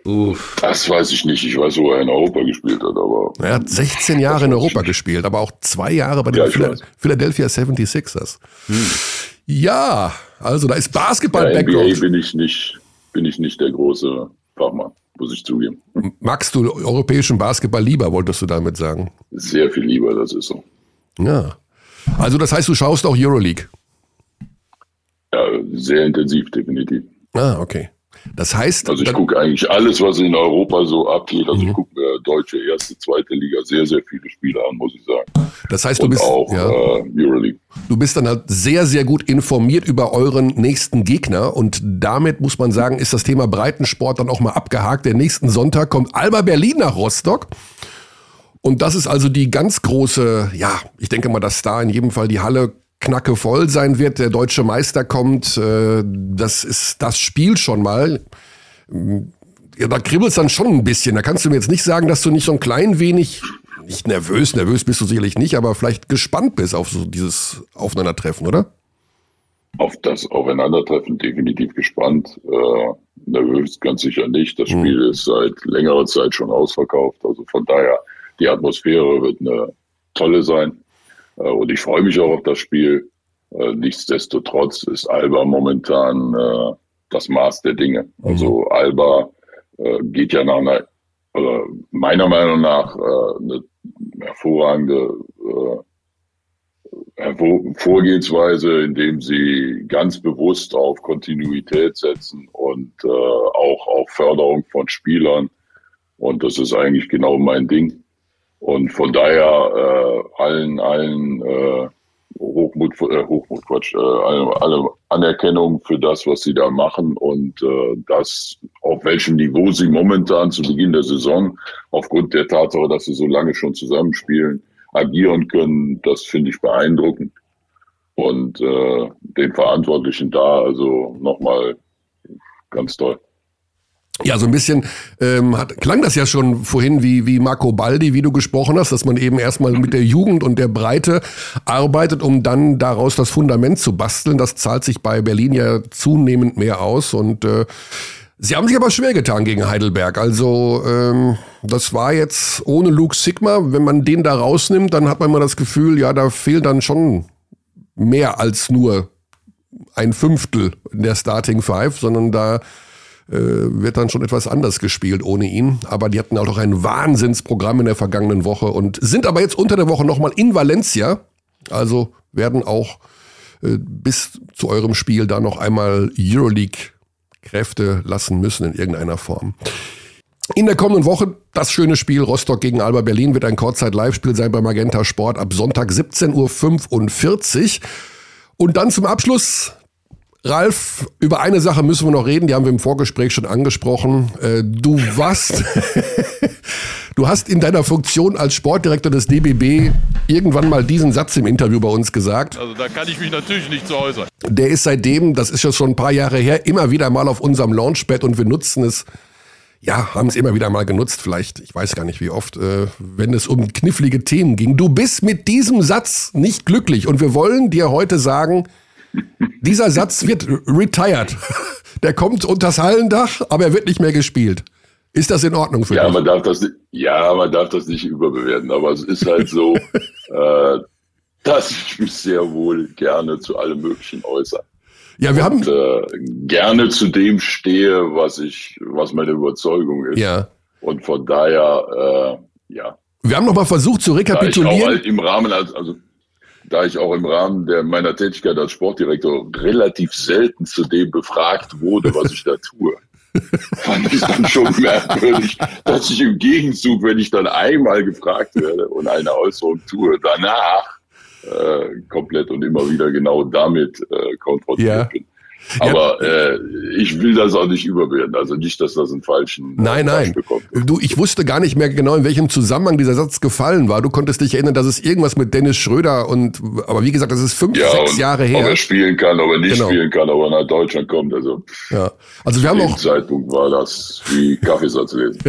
Uff. Das weiß ich nicht. Ich weiß, wo er in Europa gespielt hat, aber. Er hat 16 Jahre in Europa gespielt, aber auch zwei Jahre bei den ja, Philadelphia 76ers. Hm. Ja, also da ist Basketball-Background. NBA bin ich nicht, bin ich nicht der große Fachmann, muss ich zugeben. Magst du europäischen Basketball lieber, wolltest du damit sagen? Sehr viel lieber, das ist so. Ja. Also das heißt, du schaust auch Euroleague? Ja, sehr intensiv, definitiv. Ah, okay. Das heißt. Also ich gucke eigentlich alles, was in Europa so abgeht. Also mhm. ich gucke mir deutsche erste, zweite Liga sehr, sehr viele Spiele an, muss ich sagen. Das heißt, du bist auch ja, äh, Euroleague. Du bist dann halt sehr, sehr gut informiert über euren nächsten Gegner und damit muss man sagen, ist das Thema Breitensport dann auch mal abgehakt. Der nächsten Sonntag kommt Alba Berlin nach Rostock. Und das ist also die ganz große, ja, ich denke mal, dass da in jedem Fall die Halle knacke voll sein wird. Der deutsche Meister kommt. Äh, das ist das Spiel schon mal. Ja, da kribbelt's dann schon ein bisschen. Da kannst du mir jetzt nicht sagen, dass du nicht so ein klein wenig, nicht nervös, nervös bist du sicherlich nicht, aber vielleicht gespannt bist auf so dieses Aufeinandertreffen, oder? Auf das Aufeinandertreffen definitiv gespannt. Äh, nervös ganz sicher nicht. Das hm. Spiel mhm. ist seit längerer Zeit schon ausverkauft. Also von daher, die Atmosphäre wird eine tolle sein. Äh, und ich freue mich auch auf das Spiel. Äh, nichtsdestotrotz ist Alba momentan äh, das Maß der Dinge. Mhm. Also Alba geht ja nach einer, meiner Meinung nach, eine hervorragende Vorgehensweise, indem sie ganz bewusst auf Kontinuität setzen und auch auf Förderung von Spielern. Und das ist eigentlich genau mein Ding. Und von daher äh, allen, allen äh, Hochmut, äh, Hochmut, Quatsch, äh, alle, alle Anerkennung für das, was sie da machen und äh, das, auf welchem Niveau sie momentan zu Beginn der Saison, aufgrund der Tatsache, dass sie so lange schon zusammenspielen, agieren können, das finde ich beeindruckend. Und äh, den Verantwortlichen da, also nochmal ganz toll. Ja, so ein bisschen ähm, hat, klang das ja schon vorhin wie, wie Marco Baldi, wie du gesprochen hast, dass man eben erstmal mit der Jugend und der Breite arbeitet, um dann daraus das Fundament zu basteln. Das zahlt sich bei Berlin ja zunehmend mehr aus und äh, Sie haben sich aber schwer getan gegen Heidelberg. Also ähm, das war jetzt ohne Luke Sigma. Wenn man den da rausnimmt, dann hat man immer das Gefühl, ja, da fehlt dann schon mehr als nur ein Fünftel in der Starting Five, sondern da äh, wird dann schon etwas anders gespielt ohne ihn. Aber die hatten auch ein Wahnsinnsprogramm in der vergangenen Woche und sind aber jetzt unter der Woche nochmal in Valencia. Also werden auch äh, bis zu eurem Spiel da noch einmal Euroleague Kräfte lassen müssen in irgendeiner Form. In der kommenden Woche das schöne Spiel Rostock gegen Alba Berlin wird ein Kurzzeit-Live-Spiel sein bei Magenta Sport ab Sonntag 17.45 Uhr. Und dann zum Abschluss Ralf, über eine Sache müssen wir noch reden, die haben wir im Vorgespräch schon angesprochen. Äh, du warst, du hast in deiner Funktion als Sportdirektor des DBB irgendwann mal diesen Satz im Interview bei uns gesagt. Also da kann ich mich natürlich nicht zu äußern. Der ist seitdem, das ist ja schon ein paar Jahre her, immer wieder mal auf unserem Launchpad und wir nutzen es ja, haben es immer wieder mal genutzt, vielleicht, ich weiß gar nicht wie oft, äh, wenn es um knifflige Themen ging. Du bist mit diesem Satz nicht glücklich und wir wollen dir heute sagen, dieser Satz wird retired. Der kommt unters Hallendach, aber er wird nicht mehr gespielt. Ist das in Ordnung für ja, dich? Man darf das, ja, man darf das nicht überbewerten, aber es ist halt so, äh, dass ich mich sehr wohl gerne zu allem Möglichen äußere. Ja, wir und, haben äh, gerne zu dem stehe, was ich, was meine Überzeugung ist. Ja. Und von daher, äh, ja. Wir haben noch mal versucht zu rekapitulieren. Da ich auch halt im Rahmen, also da ich auch im Rahmen der meiner Tätigkeit als Sportdirektor relativ selten zu dem befragt wurde, was ich da tue, fand ich dann schon merkwürdig, dass ich im Gegenzug, wenn ich dann einmal gefragt werde und eine Äußerung tue, danach äh, komplett und immer wieder genau damit äh, konfrontiert ja. bin. Aber ja. äh, ich will das auch nicht überwerten. Also nicht, dass das einen falschen Nein, nein. Bekommt. Du, ich wusste gar nicht mehr genau, in welchem Zusammenhang dieser Satz gefallen war. Du konntest dich erinnern, dass es irgendwas mit Dennis Schröder und aber wie gesagt, das ist fünf, ja, sechs Jahre her. Ob er spielen kann, ob er nicht genau. spielen kann, ob er nach Deutschland kommt. Also, ja. also wir haben auch. Zeitpunkt war das wie Kaffeesatz lesen.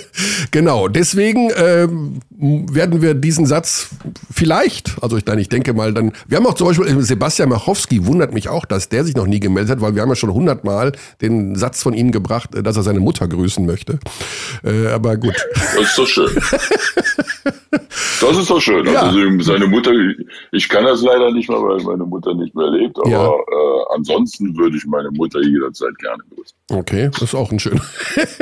genau. Deswegen ähm, werden wir diesen Satz vielleicht, also ich, nein, ich denke mal dann, wir haben auch zum Beispiel Sebastian Machowski wundert mich auch, dass der sich noch nie gemeldet hat, weil wir haben ja schon hundertmal den Satz von ihm gebracht, dass er seine Mutter grüßen möchte. Äh, aber gut. Das ist doch schön. Das ist doch schön. Ja. Also seine Mutter, ich kann das leider nicht mehr, weil meine Mutter nicht mehr lebt, aber ja. äh, ansonsten würde ich meine Mutter jederzeit gerne grüßen. Okay, das ist auch ein schöner,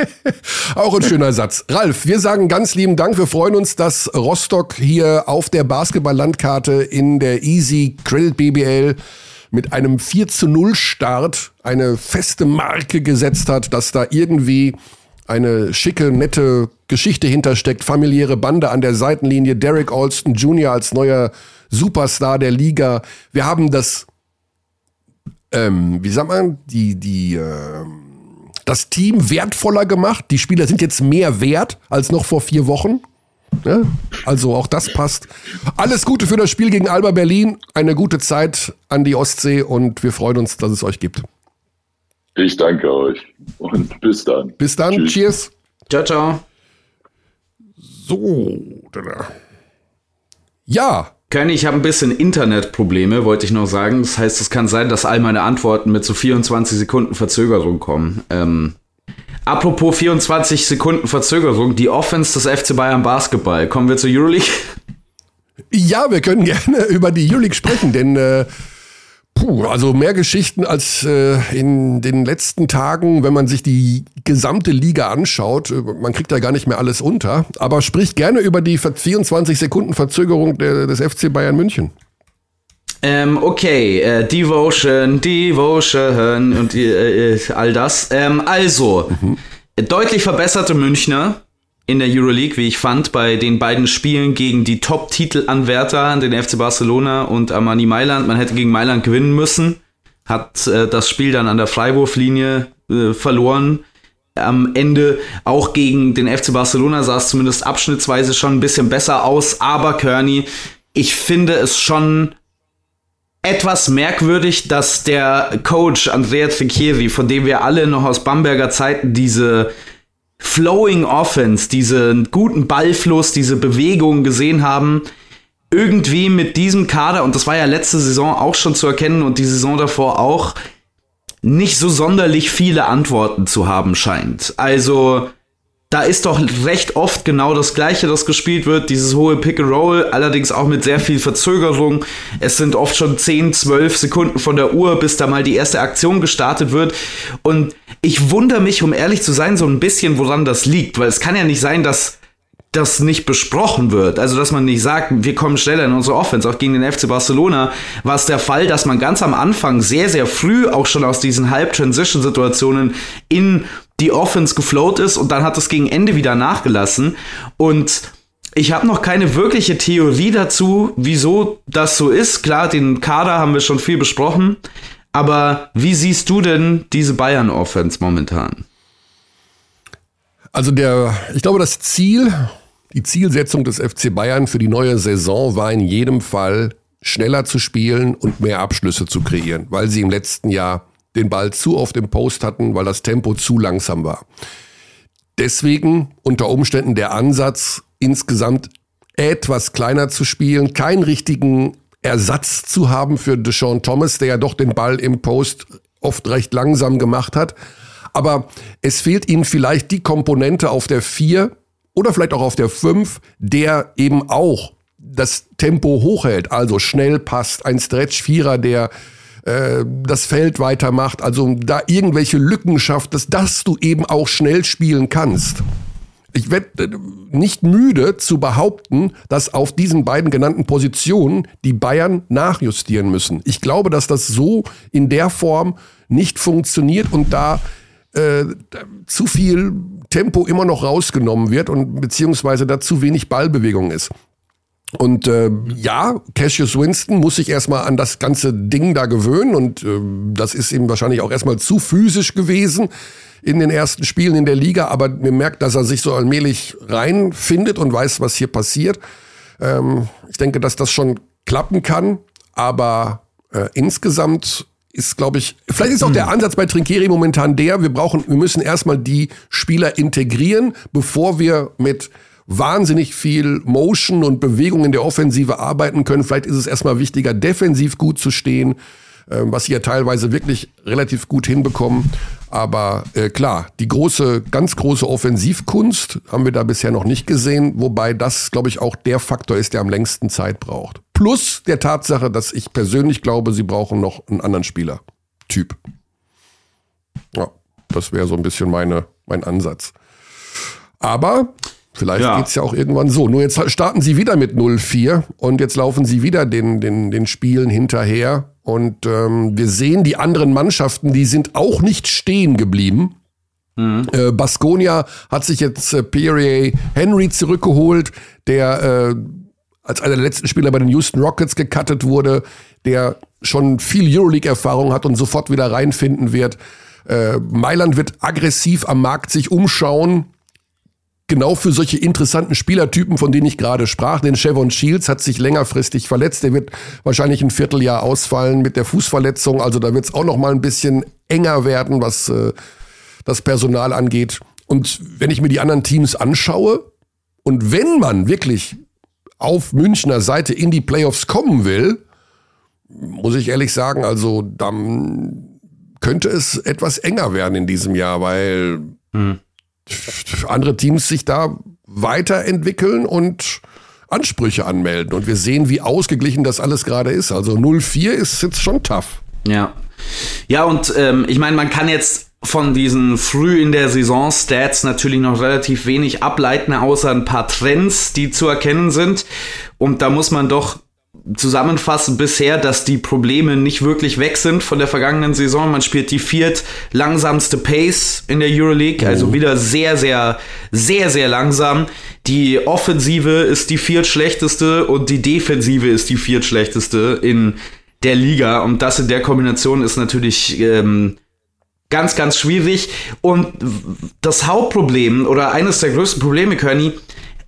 auch ein schöner Satz. Ralf, wir sagen ganz lieben Dank. Wir freuen uns, dass Rostock hier auf der Basketball-Landkarte in der Easy Credit BBL mit einem 4 zu 0 Start eine feste Marke gesetzt hat, dass da irgendwie eine schicke, nette Geschichte hintersteckt, familiäre Bande an der Seitenlinie, Derek Alston Jr. als neuer Superstar der Liga. Wir haben das, ähm, wie sagt man, die, die, äh, das Team wertvoller gemacht. Die Spieler sind jetzt mehr wert als noch vor vier Wochen. Ja, also auch das passt. Alles Gute für das Spiel gegen Alba Berlin. Eine gute Zeit an die Ostsee und wir freuen uns, dass es euch gibt. Ich danke euch und bis dann. Bis dann. Tschüss. Cheers. Ciao, ciao. So. Ja. Kenny, ich habe ein bisschen Internetprobleme, wollte ich noch sagen. Das heißt, es kann sein, dass all meine Antworten mit so 24 Sekunden Verzögerung kommen. Ähm, apropos 24 Sekunden Verzögerung, die Offense des FC Bayern Basketball. Kommen wir zur Euroleague? Ja, wir können gerne über die Euroleague sprechen, denn äh, Puh, also mehr Geschichten als äh, in den letzten Tagen, wenn man sich die gesamte Liga anschaut. Äh, man kriegt da gar nicht mehr alles unter. Aber sprich gerne über die 24 Sekunden Verzögerung des FC Bayern München. Ähm, okay, äh, Devotion, Devotion und äh, äh all das. Ähm, also, mhm. deutlich verbesserte Münchner in der Euroleague, wie ich fand, bei den beiden Spielen gegen die Top-Titelanwärter, den FC Barcelona und Armani Mailand. Man hätte gegen Mailand gewinnen müssen, hat äh, das Spiel dann an der Freiwurflinie äh, verloren. Am Ende auch gegen den FC Barcelona sah es zumindest abschnittsweise schon ein bisschen besser aus, aber Kearney, ich finde es schon etwas merkwürdig, dass der Coach Andrea Trinchieri, von dem wir alle noch aus Bamberger Zeiten diese Flowing Offense, diesen guten Ballfluss, diese Bewegung gesehen haben, irgendwie mit diesem Kader, und das war ja letzte Saison auch schon zu erkennen und die Saison davor auch, nicht so sonderlich viele Antworten zu haben scheint. Also, da ist doch recht oft genau das Gleiche, das gespielt wird, dieses hohe Pick and Roll, allerdings auch mit sehr viel Verzögerung. Es sind oft schon 10, 12 Sekunden von der Uhr, bis da mal die erste Aktion gestartet wird. Und ich wundere mich, um ehrlich zu sein, so ein bisschen, woran das liegt, weil es kann ja nicht sein, dass das nicht besprochen wird. Also, dass man nicht sagt, wir kommen schneller in unsere Offense. Auch gegen den FC Barcelona war es der Fall, dass man ganz am Anfang sehr, sehr früh auch schon aus diesen Halb-Transition-Situationen in die Offense geflowt ist und dann hat es gegen Ende wieder nachgelassen. Und ich habe noch keine wirkliche Theorie dazu, wieso das so ist. Klar, den Kader haben wir schon viel besprochen. Aber wie siehst du denn diese Bayern-Offense momentan? Also der, ich glaube, das Ziel, die Zielsetzung des FC Bayern für die neue Saison war in jedem Fall schneller zu spielen und mehr Abschlüsse zu kreieren, weil sie im letzten Jahr den Ball zu oft im Post hatten, weil das Tempo zu langsam war. Deswegen unter Umständen der Ansatz, insgesamt etwas kleiner zu spielen, keinen richtigen Ersatz zu haben für Deshaun Thomas, der ja doch den Ball im Post oft recht langsam gemacht hat. Aber es fehlt ihnen vielleicht die Komponente auf der 4 oder vielleicht auch auf der 5, der eben auch das Tempo hochhält, also schnell passt, ein Stretch-Vierer, der äh, das Feld weitermacht, also da irgendwelche Lücken schafft, dass, dass du eben auch schnell spielen kannst. Ich werde äh, nicht müde zu behaupten, dass auf diesen beiden genannten Positionen die Bayern nachjustieren müssen. Ich glaube, dass das so in der Form nicht funktioniert und da äh, zu viel Tempo immer noch rausgenommen wird und beziehungsweise da zu wenig Ballbewegung ist. Und äh, ja, Cassius Winston muss sich erstmal an das ganze Ding da gewöhnen und äh, das ist ihm wahrscheinlich auch erstmal zu physisch gewesen in den ersten Spielen in der Liga, aber man merkt, dass er sich so allmählich reinfindet und weiß, was hier passiert. Ähm, ich denke, dass das schon klappen kann, aber äh, insgesamt ist, glaube ich, vielleicht ist auch der Ansatz bei Trinkeri momentan der, wir brauchen, wir müssen erstmal die Spieler integrieren, bevor wir mit wahnsinnig viel Motion und Bewegung in der Offensive arbeiten können. Vielleicht ist es erstmal wichtiger, defensiv gut zu stehen, äh, was sie ja teilweise wirklich relativ gut hinbekommen. Aber äh, klar, die große, ganz große Offensivkunst haben wir da bisher noch nicht gesehen, wobei das, glaube ich, auch der Faktor ist, der am längsten Zeit braucht. Plus der Tatsache, dass ich persönlich glaube, sie brauchen noch einen anderen Spieler. Typ. Ja, das wäre so ein bisschen meine, mein Ansatz. Aber Vielleicht ja. es ja auch irgendwann so. Nur jetzt starten sie wieder mit 0-4 und jetzt laufen sie wieder den, den, den Spielen hinterher. Und ähm, wir sehen die anderen Mannschaften, die sind auch nicht stehen geblieben. Mhm. Äh, Baskonia hat sich jetzt äh, Pierre Henry zurückgeholt, der äh, als einer der letzten Spieler bei den Houston Rockets gecuttet wurde, der schon viel Euroleague-Erfahrung hat und sofort wieder reinfinden wird. Äh, Mailand wird aggressiv am Markt sich umschauen genau für solche interessanten Spielertypen, von denen ich gerade sprach. Denn Chevon Shields hat sich längerfristig verletzt. Der wird wahrscheinlich ein Vierteljahr ausfallen mit der Fußverletzung. Also da wird es auch noch mal ein bisschen enger werden, was äh, das Personal angeht. Und wenn ich mir die anderen Teams anschaue und wenn man wirklich auf Münchner Seite in die Playoffs kommen will, muss ich ehrlich sagen, also dann könnte es etwas enger werden in diesem Jahr, weil hm. Andere Teams sich da weiterentwickeln und Ansprüche anmelden. Und wir sehen, wie ausgeglichen das alles gerade ist. Also 0-4 ist jetzt schon tough. Ja. Ja, und ähm, ich meine, man kann jetzt von diesen früh in der Saison Stats natürlich noch relativ wenig ableiten, außer ein paar Trends, die zu erkennen sind. Und da muss man doch zusammenfassen bisher, dass die Probleme nicht wirklich weg sind von der vergangenen Saison. Man spielt die viert langsamste Pace in der Euroleague, also oh. wieder sehr, sehr, sehr, sehr langsam. Die Offensive ist die viertschlechteste und die Defensive ist die viertschlechteste in der Liga. Und das in der Kombination ist natürlich ähm, ganz, ganz schwierig. Und das Hauptproblem oder eines der größten Probleme, Körny,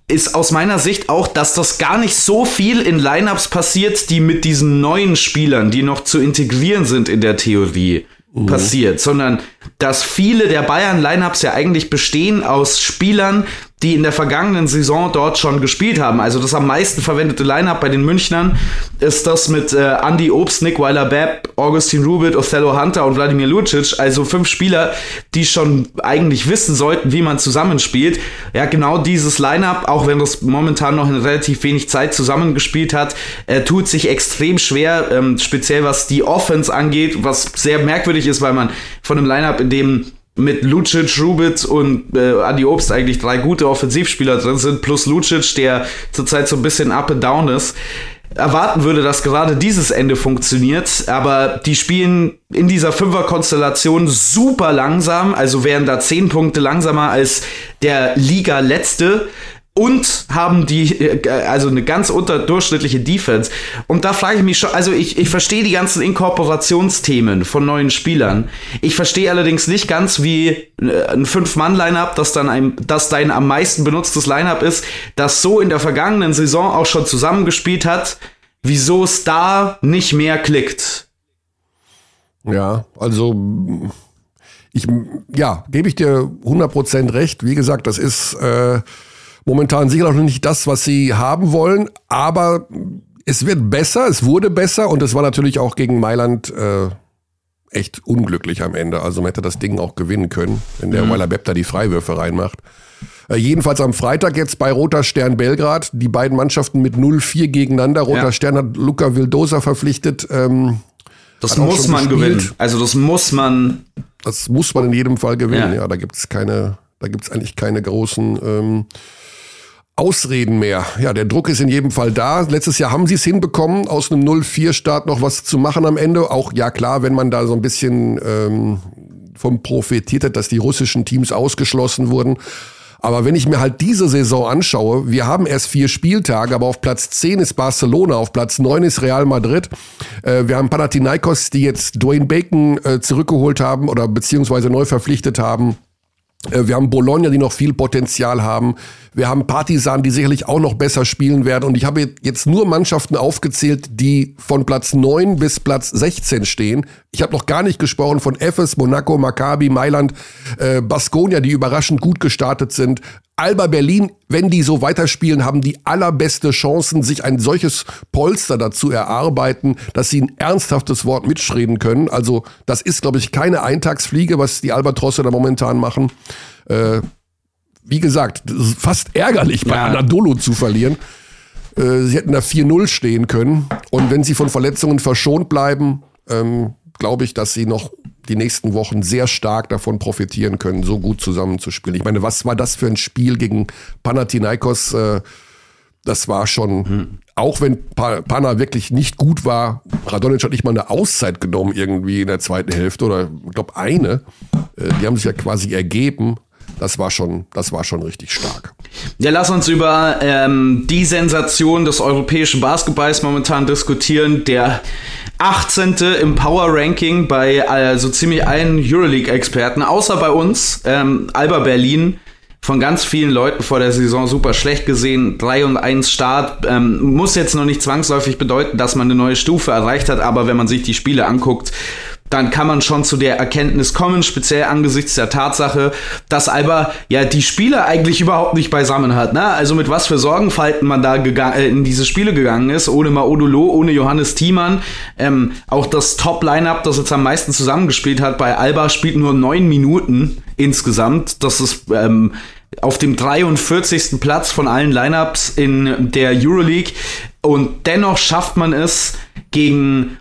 ist aus meiner Sicht auch, dass das gar nicht so viel in Lineups passiert, die mit diesen neuen Spielern, die noch zu integrieren sind in der Theorie, mhm. passiert, sondern dass viele der Bayern-Lineups ja eigentlich bestehen aus Spielern, die in der vergangenen Saison dort schon gespielt haben. Also das am meisten verwendete Lineup bei den Münchnern ist das mit äh, Andy Obst, Nick Weiler-Bepp, Augustin Rubit, Othello Hunter und Wladimir Lucic. Also fünf Spieler, die schon eigentlich wissen sollten, wie man zusammenspielt. Ja, genau dieses Lineup, auch wenn das momentan noch in relativ wenig Zeit zusammengespielt hat, äh, tut sich extrem schwer, ähm, speziell was die Offense angeht, was sehr merkwürdig ist, weil man von einem Lineup, in dem mit Lucic, Rubitz und äh, Adi Obst eigentlich drei gute Offensivspieler drin sind, plus Lucic, der zurzeit so ein bisschen up and down ist, erwarten würde, dass gerade dieses Ende funktioniert, aber die spielen in dieser Fünfer-Konstellation super langsam, also wären da zehn Punkte langsamer als der Liga-Letzte und haben die, äh, also eine ganz unterdurchschnittliche Defense. Und da frage ich mich schon, also ich, ich verstehe die ganzen Inkorporationsthemen von neuen Spielern. Ich verstehe allerdings nicht ganz, wie äh, ein Fünf-Mann-Line-Up, das dann ein, das dein am meisten benutztes Line-Up ist, das so in der vergangenen Saison auch schon zusammengespielt hat, wieso es da nicht mehr klickt. Ja, also ich, ja, gebe ich dir 100% recht. Wie gesagt, das ist, äh, momentan sicher noch nicht das, was sie haben wollen, aber es wird besser, es wurde besser und es war natürlich auch gegen Mailand äh, echt unglücklich am Ende. Also man hätte das Ding auch gewinnen können, wenn der mhm. Weiler Bepp da die Freiwürfe reinmacht. Äh, jedenfalls am Freitag jetzt bei Roter Stern Belgrad, die beiden Mannschaften mit 0-4 gegeneinander. Roter ja. Stern hat Luca Vildosa verpflichtet. Ähm, das muss man gespielt. gewinnen. Also das muss man. Das muss man in jedem Fall gewinnen, ja. ja da gibt es keine, da gibt es eigentlich keine großen ähm, Ausreden mehr. Ja, der Druck ist in jedem Fall da. Letztes Jahr haben sie es hinbekommen, aus einem 0-4-Start noch was zu machen am Ende. Auch ja klar, wenn man da so ein bisschen ähm, vom profitiert hat, dass die russischen Teams ausgeschlossen wurden. Aber wenn ich mir halt diese Saison anschaue, wir haben erst vier Spieltage, aber auf Platz 10 ist Barcelona, auf Platz 9 ist Real Madrid. Äh, wir haben Panathinaikos, die jetzt Dwayne Bacon äh, zurückgeholt haben oder beziehungsweise neu verpflichtet haben. Äh, wir haben Bologna, die noch viel Potenzial haben. Wir haben Partisan, die sicherlich auch noch besser spielen werden. Und ich habe jetzt nur Mannschaften aufgezählt, die von Platz 9 bis Platz 16 stehen. Ich habe noch gar nicht gesprochen von Efes, Monaco, Maccabi, Mailand, äh, Baskonia, die überraschend gut gestartet sind. Alba Berlin, wenn die so weiterspielen, haben die allerbeste Chancen, sich ein solches Polster dazu erarbeiten, dass sie ein ernsthaftes Wort mitschreden können. Also das ist, glaube ich, keine Eintagsfliege, was die Albatrosse da momentan machen. Äh, wie gesagt, fast ärgerlich bei ja. Anadolu zu verlieren. Äh, sie hätten da 4-0 stehen können. Und wenn sie von Verletzungen verschont bleiben, ähm, glaube ich, dass sie noch die nächsten Wochen sehr stark davon profitieren können, so gut zusammenzuspielen. Ich meine, was war das für ein Spiel gegen Panathinaikos? Äh, das war schon, hm. auch wenn Pana wirklich nicht gut war, Radonic hat nicht mal eine Auszeit genommen irgendwie in der zweiten Hälfte oder ich glaube eine. Äh, die haben sich ja quasi ergeben das war schon, das war schon richtig stark. Ja, lass uns über ähm, die Sensation des europäischen Basketballs momentan diskutieren. Der 18. im Power Ranking bei äh, so ziemlich allen Euroleague-Experten, außer bei uns, ähm, Alba Berlin von ganz vielen Leuten vor der Saison super schlecht gesehen. 3 und 1 Start ähm, muss jetzt noch nicht zwangsläufig bedeuten, dass man eine neue Stufe erreicht hat, aber wenn man sich die Spiele anguckt, dann kann man schon zu der Erkenntnis kommen, speziell angesichts der Tatsache, dass Alba ja die Spiele eigentlich überhaupt nicht beisammen hat. Ne? Also mit was für Sorgenfalten man da äh, in diese Spiele gegangen ist, ohne Maodolo, ohne Johannes Thiemann. Ähm, auch das Top-Line-Up, das jetzt am meisten zusammengespielt hat bei Alba, spielt nur neun Minuten insgesamt. Das ist ähm, auf dem 43. Platz von allen Lineups in der Euroleague. Und dennoch schafft man es gegen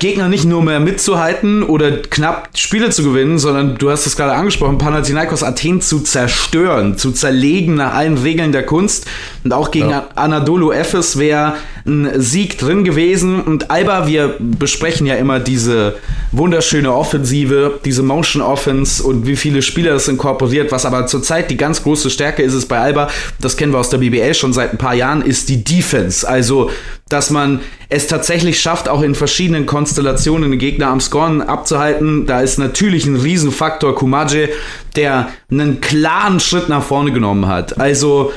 Gegner nicht nur mehr mitzuhalten oder knapp Spiele zu gewinnen, sondern du hast es gerade angesprochen, Panathinaikos Athen zu zerstören, zu zerlegen nach allen Regeln der Kunst. Und auch gegen ja. Anadolu Efes wäre ein Sieg drin gewesen. Und Alba, wir besprechen ja immer diese wunderschöne Offensive, diese Motion Offense und wie viele Spieler das inkorporiert. Was aber zurzeit die ganz große Stärke ist, ist bei Alba, das kennen wir aus der BBL schon seit ein paar Jahren, ist die Defense. Also, dass man es tatsächlich schafft, auch in verschiedenen Konstellationen den Gegner am Scoren abzuhalten. Da ist natürlich ein Riesenfaktor Kumaje, der einen klaren Schritt nach vorne genommen hat. Also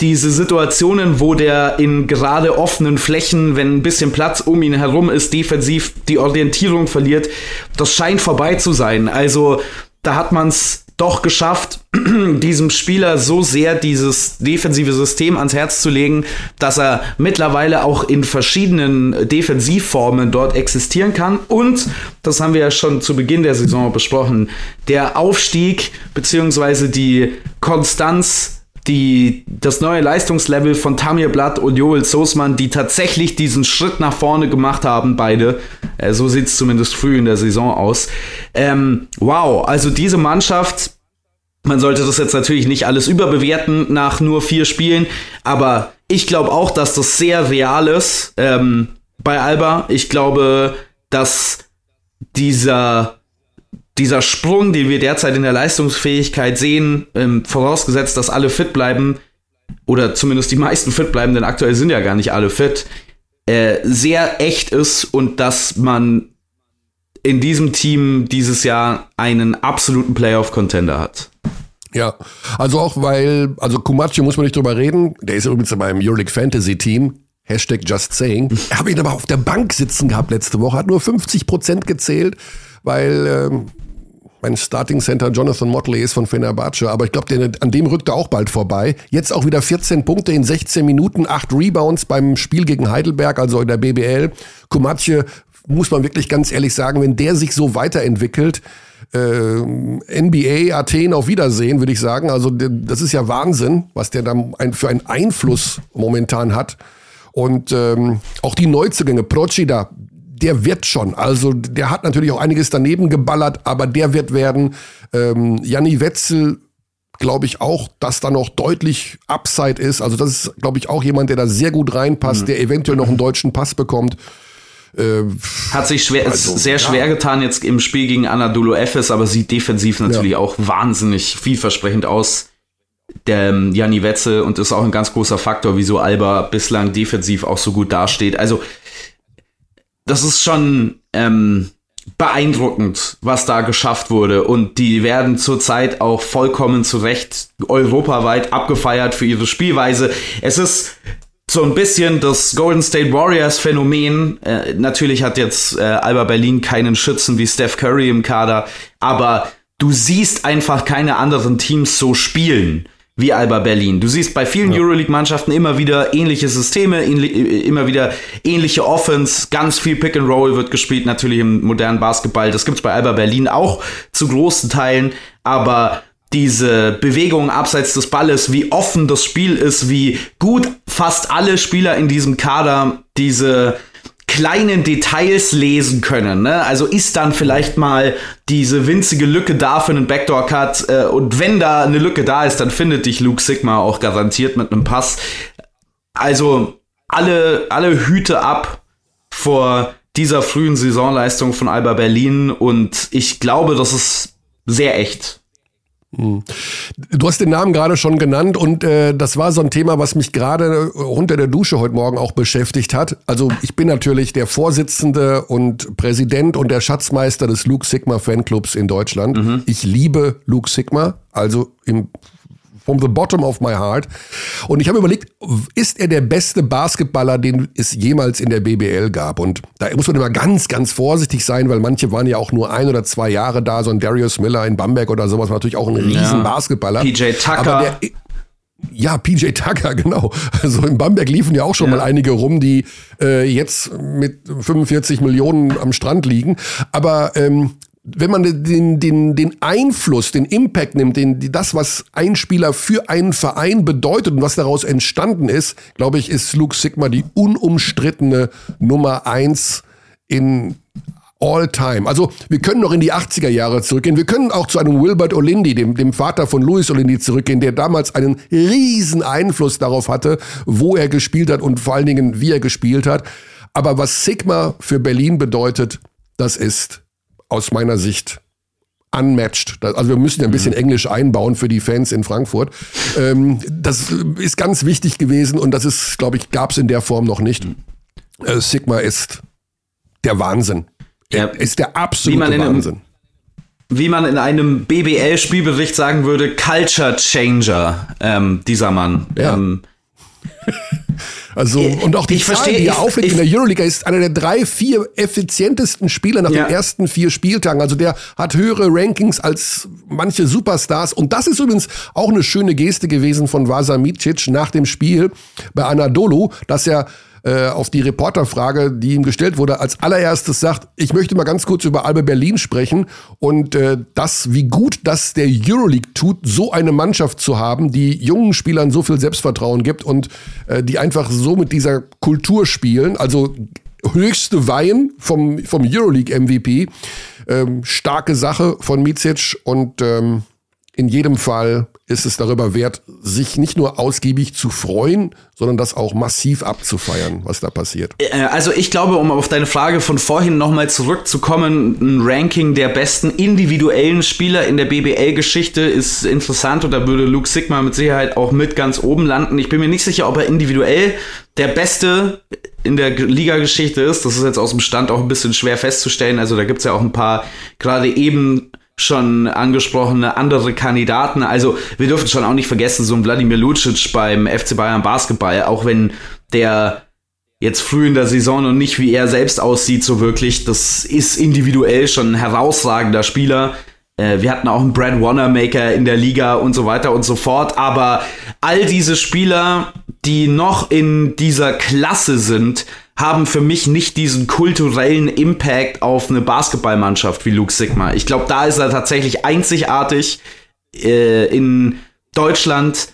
diese Situationen, wo der in gerade offenen Flächen, wenn ein bisschen Platz um ihn herum ist, defensiv die Orientierung verliert, das scheint vorbei zu sein. Also da hat man es doch geschafft, diesem Spieler so sehr dieses defensive System ans Herz zu legen, dass er mittlerweile auch in verschiedenen Defensivformen dort existieren kann. Und, das haben wir ja schon zu Beginn der Saison besprochen, der Aufstieg bzw. die Konstanz die, das neue Leistungslevel von Tamir Blatt und Joel Soßmann, die tatsächlich diesen Schritt nach vorne gemacht haben, beide. Äh, so sieht es zumindest früh in der Saison aus. Ähm, wow, also diese Mannschaft, man sollte das jetzt natürlich nicht alles überbewerten nach nur vier Spielen, aber ich glaube auch, dass das sehr real ist ähm, bei Alba. Ich glaube, dass dieser dieser Sprung, den wir derzeit in der Leistungsfähigkeit sehen, ähm, vorausgesetzt, dass alle fit bleiben, oder zumindest die meisten fit bleiben, denn aktuell sind ja gar nicht alle fit, äh, sehr echt ist und dass man in diesem Team dieses Jahr einen absoluten Playoff-Contender hat. Ja, also auch weil, also Kumachi muss man nicht drüber reden, der ist übrigens in meinem Euroleague Fantasy Team, Hashtag Just Saying. Habe ihn aber auf der Bank sitzen gehabt letzte Woche, hat nur 50 Prozent gezählt, weil ähm, mein Starting Center Jonathan Motley ist von Fenerbahce, aber ich glaube, an dem rückt er auch bald vorbei. Jetzt auch wieder 14 Punkte in 16 Minuten, 8 Rebounds beim Spiel gegen Heidelberg, also in der BBL. Kumatsche, muss man wirklich ganz ehrlich sagen, wenn der sich so weiterentwickelt, äh, NBA Athen auf Wiedersehen, würde ich sagen. Also das ist ja Wahnsinn, was der da ein, für einen Einfluss momentan hat. Und ähm, auch die Neuzugänge, Procida, der wird schon. Also der hat natürlich auch einiges daneben geballert, aber der wird werden. Ähm, Janni Wetzel glaube ich auch, dass da noch deutlich Upside ist. Also das ist, glaube ich, auch jemand, der da sehr gut reinpasst, mhm. der eventuell noch einen deutschen Pass bekommt. Äh, Hat sich schwer, also, sehr schwer ja. getan jetzt im Spiel gegen Anadolu Efes, aber sieht defensiv natürlich ja. auch wahnsinnig vielversprechend aus. Der ähm, Janni Wetzel und ist auch ein ganz großer Faktor, wieso Alba bislang defensiv auch so gut dasteht. Also das ist schon ähm, beeindruckend, was da geschafft wurde. Und die werden zurzeit auch vollkommen zu Recht europaweit abgefeiert für ihre Spielweise. Es ist so ein bisschen das Golden State Warriors Phänomen. Äh, natürlich hat jetzt äh, Alba Berlin keinen Schützen wie Steph Curry im Kader, aber du siehst einfach keine anderen Teams so spielen wie Alba Berlin. Du siehst bei vielen ja. Euroleague-Mannschaften immer wieder ähnliche Systeme, immer wieder ähnliche Offense, ganz viel Pick and Roll wird gespielt, natürlich im modernen Basketball. Das gibt's bei Alba Berlin auch zu großen Teilen, aber diese Bewegung abseits des Balles, wie offen das Spiel ist, wie gut fast alle Spieler in diesem Kader diese kleinen Details lesen können. Ne? Also ist dann vielleicht mal diese winzige Lücke da für einen Backdoor-Cut äh, und wenn da eine Lücke da ist, dann findet dich Luke Sigma auch garantiert mit einem Pass. Also alle, alle Hüte ab vor dieser frühen Saisonleistung von Alba Berlin und ich glaube, das ist sehr echt. Hm. Du hast den Namen gerade schon genannt und äh, das war so ein Thema, was mich gerade unter der Dusche heute Morgen auch beschäftigt hat. Also ich bin natürlich der Vorsitzende und Präsident und der Schatzmeister des Luke Sigma Fanclubs in Deutschland. Mhm. Ich liebe Luke Sigma, also im from the bottom of my heart. Und ich habe überlegt, ist er der beste Basketballer, den es jemals in der BBL gab? Und da muss man immer ganz, ganz vorsichtig sein, weil manche waren ja auch nur ein oder zwei Jahre da. So ein Darius Miller in Bamberg oder sowas war natürlich auch ein riesen ja. Basketballer. PJ Tucker. Ja, PJ Tucker, genau. Also in Bamberg liefen ja auch schon ja. mal einige rum, die äh, jetzt mit 45 Millionen am Strand liegen. Aber ähm, wenn man den, den, den Einfluss, den Impact nimmt, den, das, was ein Spieler für einen Verein bedeutet und was daraus entstanden ist, glaube ich, ist Luke Sigma die unumstrittene Nummer eins in all time. Also wir können noch in die 80er Jahre zurückgehen. Wir können auch zu einem Wilbert Olindi, dem, dem Vater von Louis Olindi, zurückgehen, der damals einen riesen Einfluss darauf hatte, wo er gespielt hat und vor allen Dingen, wie er gespielt hat. Aber was Sigma für Berlin bedeutet, das ist aus meiner Sicht unmatched. Also wir müssen ja ein bisschen mhm. Englisch einbauen für die Fans in Frankfurt. Ähm, das ist ganz wichtig gewesen und das ist, glaube ich, gab es in der Form noch nicht. Äh, Sigma ist der Wahnsinn. Ja, ist der absolute Wahnsinn. Einem, wie man in einem BBL-Spielbericht sagen würde, Culture Changer, ähm, dieser Mann. Ja. Ähm, also, und auch die ich Zahl, verstehe, die er auflegt in der Euroleague, ist einer der drei, vier effizientesten Spieler nach ja. den ersten vier Spieltagen. Also der hat höhere Rankings als manche Superstars. Und das ist übrigens auch eine schöne Geste gewesen von Vasa Micic nach dem Spiel bei Anadolu, dass er äh, auf die Reporterfrage, die ihm gestellt wurde, als allererstes sagt, ich möchte mal ganz kurz über Albe Berlin sprechen und äh, das, wie gut das der Euroleague tut, so eine Mannschaft zu haben, die jungen Spielern so viel Selbstvertrauen gibt und äh, die einfach so mit dieser Kultur spielen. Also höchste Wein vom, vom Euroleague MVP. Ähm, starke Sache von Micic und ähm, in jedem Fall ist es darüber wert, sich nicht nur ausgiebig zu freuen, sondern das auch massiv abzufeiern, was da passiert. Äh, also ich glaube, um auf deine Frage von vorhin nochmal zurückzukommen, ein Ranking der besten individuellen Spieler in der BBL-Geschichte ist interessant und da würde Luke Sigma mit Sicherheit auch mit ganz oben landen. Ich bin mir nicht sicher, ob er individuell der Beste in der Liga-Geschichte ist. Das ist jetzt aus dem Stand auch ein bisschen schwer festzustellen. Also da gibt's ja auch ein paar gerade eben schon angesprochene andere Kandidaten. Also wir dürfen schon auch nicht vergessen, so ein Wladimir Lucic beim FC Bayern Basketball, auch wenn der jetzt früh in der Saison und nicht wie er selbst aussieht, so wirklich, das ist individuell schon ein herausragender Spieler. Äh, wir hatten auch einen Brad Wanamaker in der Liga und so weiter und so fort. Aber all diese Spieler, die noch in dieser Klasse sind, haben für mich nicht diesen kulturellen Impact auf eine Basketballmannschaft wie Luke Sigma. Ich glaube, da ist er tatsächlich einzigartig äh, in Deutschland,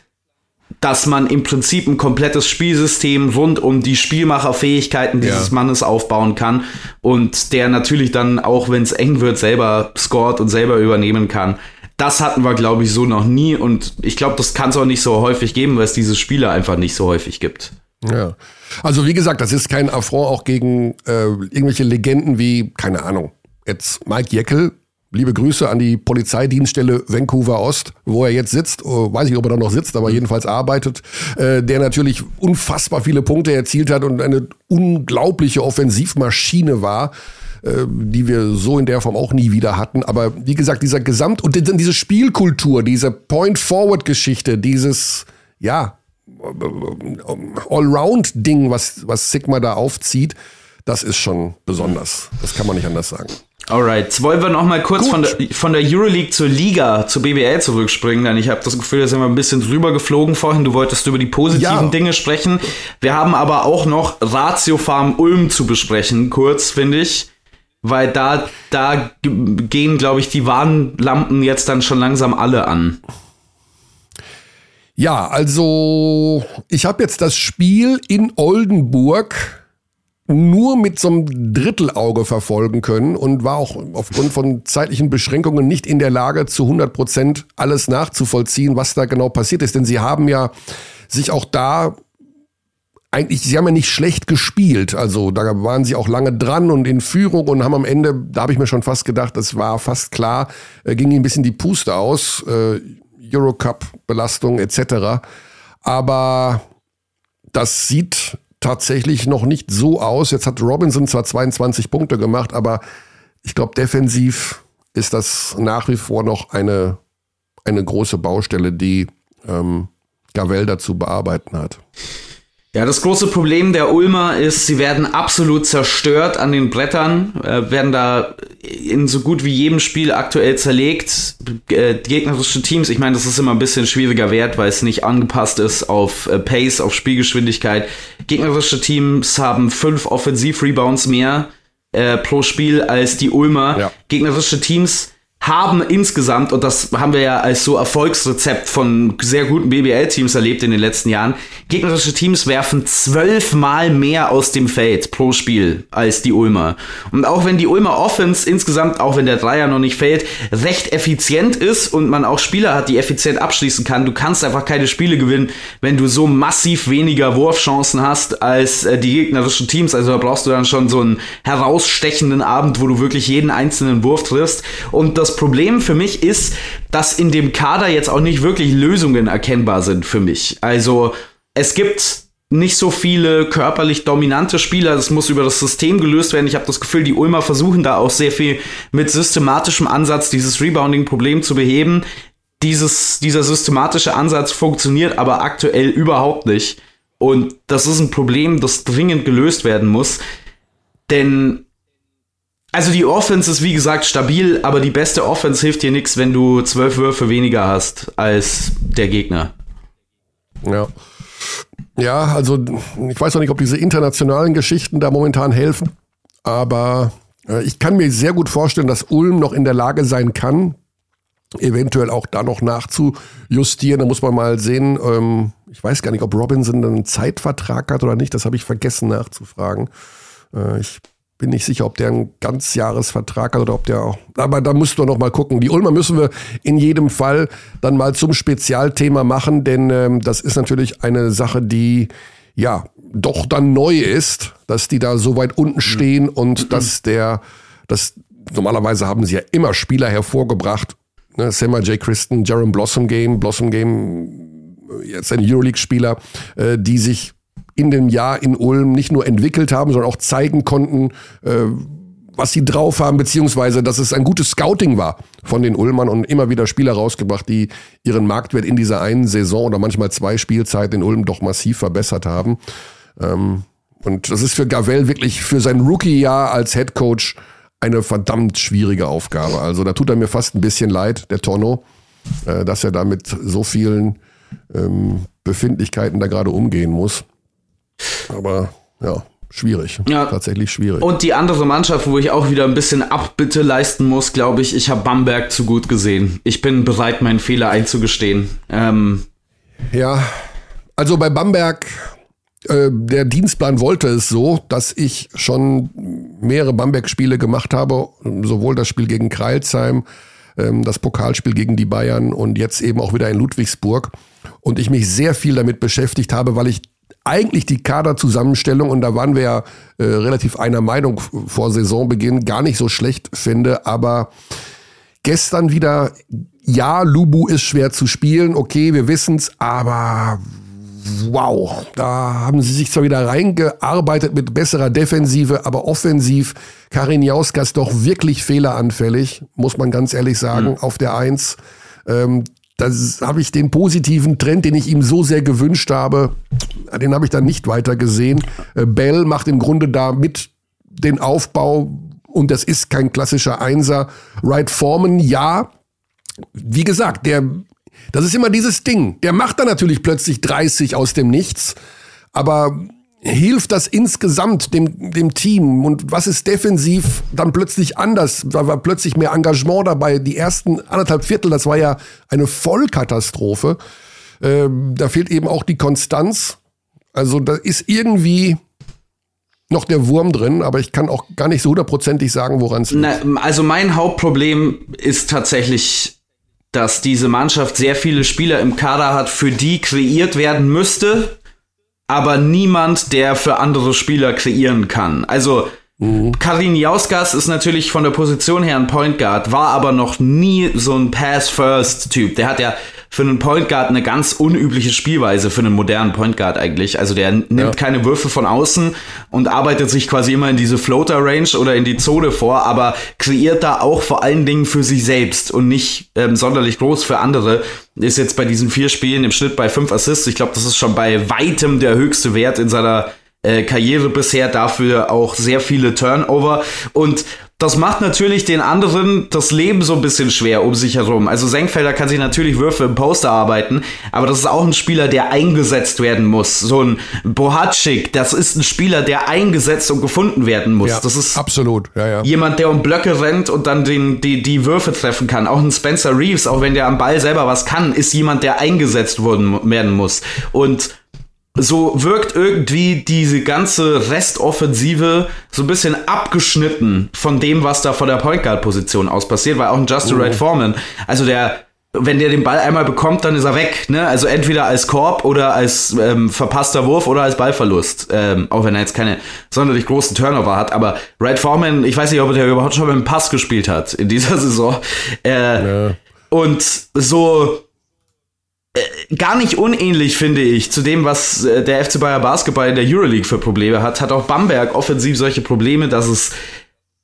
dass man im Prinzip ein komplettes Spielsystem rund um die Spielmacherfähigkeiten dieses ja. Mannes aufbauen kann und der natürlich dann, auch wenn es eng wird, selber scoret und selber übernehmen kann. Das hatten wir, glaube ich, so noch nie und ich glaube, das kann es auch nicht so häufig geben, weil es diese Spiele einfach nicht so häufig gibt. Ja. Also wie gesagt, das ist kein Affront auch gegen äh, irgendwelche Legenden wie, keine Ahnung, jetzt Mike Jeckel. Liebe Grüße an die Polizeidienststelle Vancouver Ost, wo er jetzt sitzt. Oh, weiß ich, ob er da noch sitzt, aber jedenfalls arbeitet. Äh, der natürlich unfassbar viele Punkte erzielt hat und eine unglaubliche Offensivmaschine war äh, die wir so in der Form auch nie wieder hatten. Aber wie gesagt, dieser Gesamt- und diese Spielkultur, diese Point-Forward-Geschichte, dieses, ja, Allround-Ding, was, was Sigma da aufzieht, das ist schon besonders. Das kann man nicht anders sagen. Alright, jetzt wollen wir noch mal kurz von der, von der Euroleague zur Liga, zur BBL zurückspringen, denn ich habe das Gefühl, da sind wir ein bisschen drüber geflogen vorhin. Du wolltest über die positiven ja. Dinge sprechen. Wir haben aber auch noch Ratio Farm Ulm zu besprechen, kurz, finde ich. Weil da, da gehen, glaube ich, die Warnlampen jetzt dann schon langsam alle an. Ja, also ich habe jetzt das Spiel in Oldenburg nur mit so einem Drittelauge verfolgen können und war auch aufgrund von zeitlichen Beschränkungen nicht in der Lage, zu 100 Prozent alles nachzuvollziehen, was da genau passiert ist. Denn sie haben ja sich auch da eigentlich, sie haben ja nicht schlecht gespielt. Also da waren sie auch lange dran und in Führung und haben am Ende, da habe ich mir schon fast gedacht, das war fast klar, äh, ging ihnen ein bisschen die Puste aus. Äh, Eurocup-Belastung etc. Aber das sieht tatsächlich noch nicht so aus. Jetzt hat Robinson zwar 22 Punkte gemacht, aber ich glaube, defensiv ist das nach wie vor noch eine, eine große Baustelle, die ähm, Gavel dazu bearbeiten hat. Ja, das große Problem der Ulmer ist, sie werden absolut zerstört an den Brettern, äh, werden da in so gut wie jedem Spiel aktuell zerlegt. Äh, gegnerische Teams, ich meine, das ist immer ein bisschen schwieriger Wert, weil es nicht angepasst ist auf äh, Pace, auf Spielgeschwindigkeit. Gegnerische Teams haben fünf Offensiv-Rebounds mehr äh, pro Spiel als die Ulmer. Ja. Gegnerische Teams haben insgesamt, und das haben wir ja als so Erfolgsrezept von sehr guten BBL-Teams erlebt in den letzten Jahren, gegnerische Teams werfen zwölfmal mehr aus dem Feld pro Spiel als die Ulmer. Und auch wenn die Ulmer Offense insgesamt, auch wenn der Dreier noch nicht fällt, recht effizient ist und man auch Spieler hat, die effizient abschließen kann, du kannst einfach keine Spiele gewinnen, wenn du so massiv weniger Wurfchancen hast als äh, die gegnerischen Teams. Also da brauchst du dann schon so einen herausstechenden Abend, wo du wirklich jeden einzelnen Wurf triffst. Und das Problem für mich ist, dass in dem Kader jetzt auch nicht wirklich Lösungen erkennbar sind für mich. Also es gibt nicht so viele körperlich dominante Spieler. Das muss über das System gelöst werden. Ich habe das Gefühl, die Ulmer versuchen da auch sehr viel mit systematischem Ansatz dieses Rebounding-Problem zu beheben. Dieses, dieser systematische Ansatz funktioniert aber aktuell überhaupt nicht. Und das ist ein Problem, das dringend gelöst werden muss. Denn also die Offense ist wie gesagt stabil, aber die beste Offense hilft dir nichts, wenn du zwölf Würfe weniger hast als der Gegner. Ja. Ja, also ich weiß noch nicht, ob diese internationalen Geschichten da momentan helfen, aber äh, ich kann mir sehr gut vorstellen, dass Ulm noch in der Lage sein kann, eventuell auch da noch nachzujustieren. Da muss man mal sehen. Ähm, ich weiß gar nicht, ob Robinson einen Zeitvertrag hat oder nicht. Das habe ich vergessen nachzufragen. Äh, ich bin nicht sicher, ob der einen Ganzjahresvertrag hat oder ob der auch. Aber da musst du noch mal gucken. Die Ulmer müssen wir in jedem Fall dann mal zum Spezialthema machen, denn ähm, das ist natürlich eine Sache, die ja doch dann neu ist, dass die da so weit unten stehen mhm. und mhm. dass der, das normalerweise haben sie ja immer Spieler hervorgebracht. Ne, Selma J. Christen, Jaron Blossom Game, Blossom Game, jetzt ein Euroleague-Spieler, äh, die sich in dem Jahr in Ulm nicht nur entwickelt haben, sondern auch zeigen konnten, äh, was sie drauf haben, beziehungsweise dass es ein gutes Scouting war von den Ulmern und immer wieder Spieler rausgebracht, die ihren Marktwert in dieser einen Saison oder manchmal zwei Spielzeiten in Ulm doch massiv verbessert haben. Ähm, und das ist für Gavel wirklich für sein Rookie-Jahr als Head Coach eine verdammt schwierige Aufgabe. Also da tut er mir fast ein bisschen leid, der Torno, äh, dass er da mit so vielen ähm, Befindlichkeiten da gerade umgehen muss. Aber ja, schwierig. Ja. Tatsächlich schwierig. Und die andere Mannschaft, wo ich auch wieder ein bisschen Abbitte leisten muss, glaube ich, ich habe Bamberg zu gut gesehen. Ich bin bereit, meinen Fehler einzugestehen. Ähm. Ja, also bei Bamberg, äh, der Dienstplan wollte es so, dass ich schon mehrere Bamberg-Spiele gemacht habe, sowohl das Spiel gegen Kreilsheim, ähm, das Pokalspiel gegen die Bayern und jetzt eben auch wieder in Ludwigsburg. Und ich mich sehr viel damit beschäftigt habe, weil ich eigentlich die Kaderzusammenstellung, und da waren wir ja äh, relativ einer Meinung vor Saisonbeginn, gar nicht so schlecht finde, aber gestern wieder, ja, Lubu ist schwer zu spielen, okay, wir wissen's, aber wow, da haben sie sich zwar wieder reingearbeitet mit besserer Defensive, aber offensiv Karin Jauskas doch wirklich fehleranfällig, muss man ganz ehrlich sagen, mhm. auf der Eins. Ähm, das habe ich den positiven Trend, den ich ihm so sehr gewünscht habe, den habe ich dann nicht weiter gesehen. Äh, Bell macht im Grunde da mit den Aufbau und das ist kein klassischer Einser. Wright Foreman, ja. Wie gesagt, der, das ist immer dieses Ding. Der macht dann natürlich plötzlich 30 aus dem Nichts, aber hilft das insgesamt dem, dem Team? Und was ist defensiv dann plötzlich anders? Da war plötzlich mehr Engagement dabei. Die ersten anderthalb Viertel, das war ja eine Vollkatastrophe. Ähm, da fehlt eben auch die Konstanz. Also da ist irgendwie noch der Wurm drin, aber ich kann auch gar nicht so hundertprozentig sagen, woran es liegt. Also mein Hauptproblem ist tatsächlich, dass diese Mannschaft sehr viele Spieler im Kader hat, für die kreiert werden müsste aber niemand, der für andere Spieler kreieren kann. Also Mhm. Karin Jauskas ist natürlich von der Position her ein Point Guard, war aber noch nie so ein Pass-First-Typ. Der hat ja für einen Point Guard eine ganz unübliche Spielweise für einen modernen Point Guard eigentlich. Also der nimmt ja. keine Würfe von außen und arbeitet sich quasi immer in diese Floater Range oder in die Zone vor, aber kreiert da auch vor allen Dingen für sich selbst und nicht ähm, sonderlich groß für andere. Ist jetzt bei diesen vier Spielen im Schnitt bei fünf Assists. Ich glaube, das ist schon bei weitem der höchste Wert in seiner äh, Karriere bisher, dafür auch sehr viele Turnover und das macht natürlich den anderen das Leben so ein bisschen schwer um sich herum. Also Senkfelder kann sich natürlich Würfe im Poster arbeiten, aber das ist auch ein Spieler, der eingesetzt werden muss. So ein Bohatschik, das ist ein Spieler, der eingesetzt und gefunden werden muss. Ja, das ist absolut. Ja, ja. jemand, der um Blöcke rennt und dann den, die, die Würfe treffen kann. Auch ein Spencer Reeves, auch wenn der am Ball selber was kann, ist jemand, der eingesetzt werden muss. Und so wirkt irgendwie diese ganze Restoffensive so ein bisschen abgeschnitten von dem, was da von der Point Guard Position aus passiert, weil auch ein Justin oh. Red Foreman, also der wenn der den Ball einmal bekommt, dann ist er weg. Ne? Also entweder als Korb oder als ähm, verpasster Wurf oder als Ballverlust. Ähm, auch wenn er jetzt keine sonderlich großen Turnover hat. Aber Red Foreman, ich weiß nicht, ob er überhaupt schon mit dem Pass gespielt hat in dieser Saison. Äh, ja. Und so gar nicht unähnlich, finde ich, zu dem, was äh, der FC Bayer Basketball in der Euroleague für Probleme hat, hat auch Bamberg offensiv solche Probleme, dass es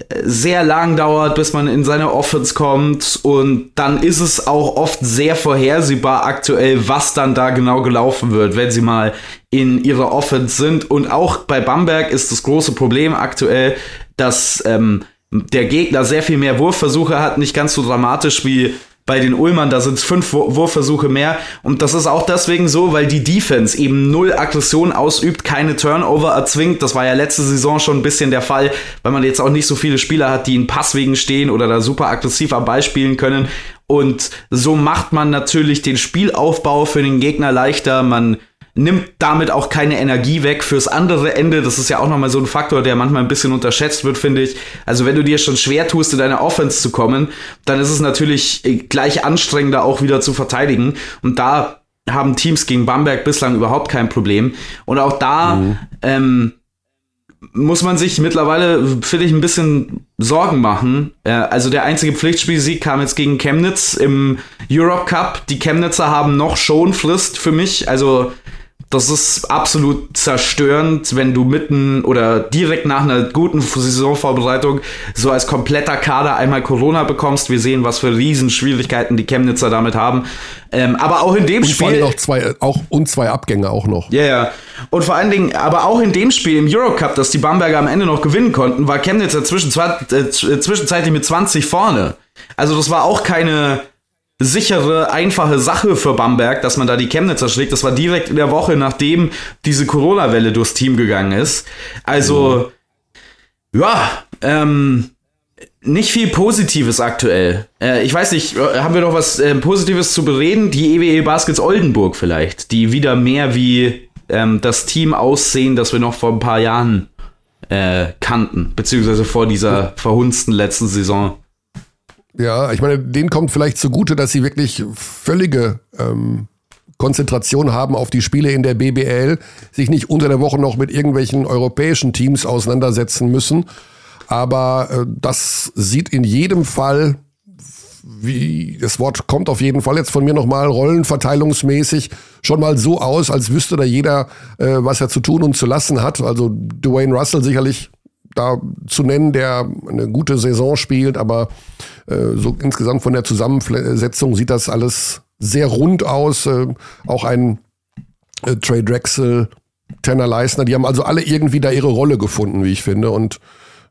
äh, sehr lang dauert, bis man in seine Offense kommt. Und dann ist es auch oft sehr vorhersehbar aktuell, was dann da genau gelaufen wird, wenn sie mal in ihrer Offense sind. Und auch bei Bamberg ist das große Problem aktuell, dass ähm, der Gegner sehr viel mehr Wurfversuche hat, nicht ganz so dramatisch wie bei den Ulmern, da sind es fünf Wurfversuche mehr. Und das ist auch deswegen so, weil die Defense eben null Aggression ausübt, keine Turnover erzwingt. Das war ja letzte Saison schon ein bisschen der Fall, weil man jetzt auch nicht so viele Spieler hat, die in Passwegen stehen oder da super aggressiv am Ball spielen können. Und so macht man natürlich den Spielaufbau für den Gegner leichter. Man nimmt damit auch keine Energie weg fürs andere Ende. Das ist ja auch nochmal so ein Faktor, der manchmal ein bisschen unterschätzt wird, finde ich. Also wenn du dir schon schwer tust, in deine Offense zu kommen, dann ist es natürlich gleich anstrengender auch wieder zu verteidigen. Und da haben Teams gegen Bamberg bislang überhaupt kein Problem. Und auch da mhm. ähm, muss man sich mittlerweile, finde ich, ein bisschen Sorgen machen. Äh, also der einzige Pflichtspielsieg kam jetzt gegen Chemnitz im Europe Cup. Die Chemnitzer haben noch schon Frist für mich. Also das ist absolut zerstörend, wenn du mitten oder direkt nach einer guten Saisonvorbereitung so als kompletter Kader einmal Corona bekommst. Wir sehen, was für Riesenschwierigkeiten die Chemnitzer damit haben. Ähm, aber auch in dem und Spiel. Noch zwei, auch, und zwei Abgänge auch noch. Ja, yeah, ja. Und vor allen Dingen, aber auch in dem Spiel im Eurocup, das die Bamberger am Ende noch gewinnen konnten, war Chemnitzer äh, zwischenzeitlich mit 20 vorne. Also das war auch keine sichere, einfache Sache für Bamberg, dass man da die Chemnitzer schlägt. Das war direkt in der Woche, nachdem diese Corona-Welle durchs Team gegangen ist. Also, mhm. ja, ähm, nicht viel Positives aktuell. Äh, ich weiß nicht, haben wir noch was äh, Positives zu bereden? Die EWE Baskets Oldenburg vielleicht, die wieder mehr wie ähm, das Team aussehen, das wir noch vor ein paar Jahren äh, kannten, beziehungsweise vor dieser verhunzten letzten Saison. Ja, ich meine, denen kommt vielleicht zugute, dass sie wirklich völlige ähm, Konzentration haben auf die Spiele in der BBL, sich nicht unter der Woche noch mit irgendwelchen europäischen Teams auseinandersetzen müssen. Aber äh, das sieht in jedem Fall, wie das Wort kommt auf jeden Fall jetzt von mir nochmal, rollenverteilungsmäßig schon mal so aus, als wüsste da jeder, äh, was er zu tun und zu lassen hat. Also Dwayne Russell sicherlich da zu nennen, der eine gute Saison spielt, aber äh, so insgesamt von der Zusammensetzung sieht das alles sehr rund aus. Äh, auch ein äh, Trey Drexel, Tanner Leisner, die haben also alle irgendwie da ihre Rolle gefunden, wie ich finde. Und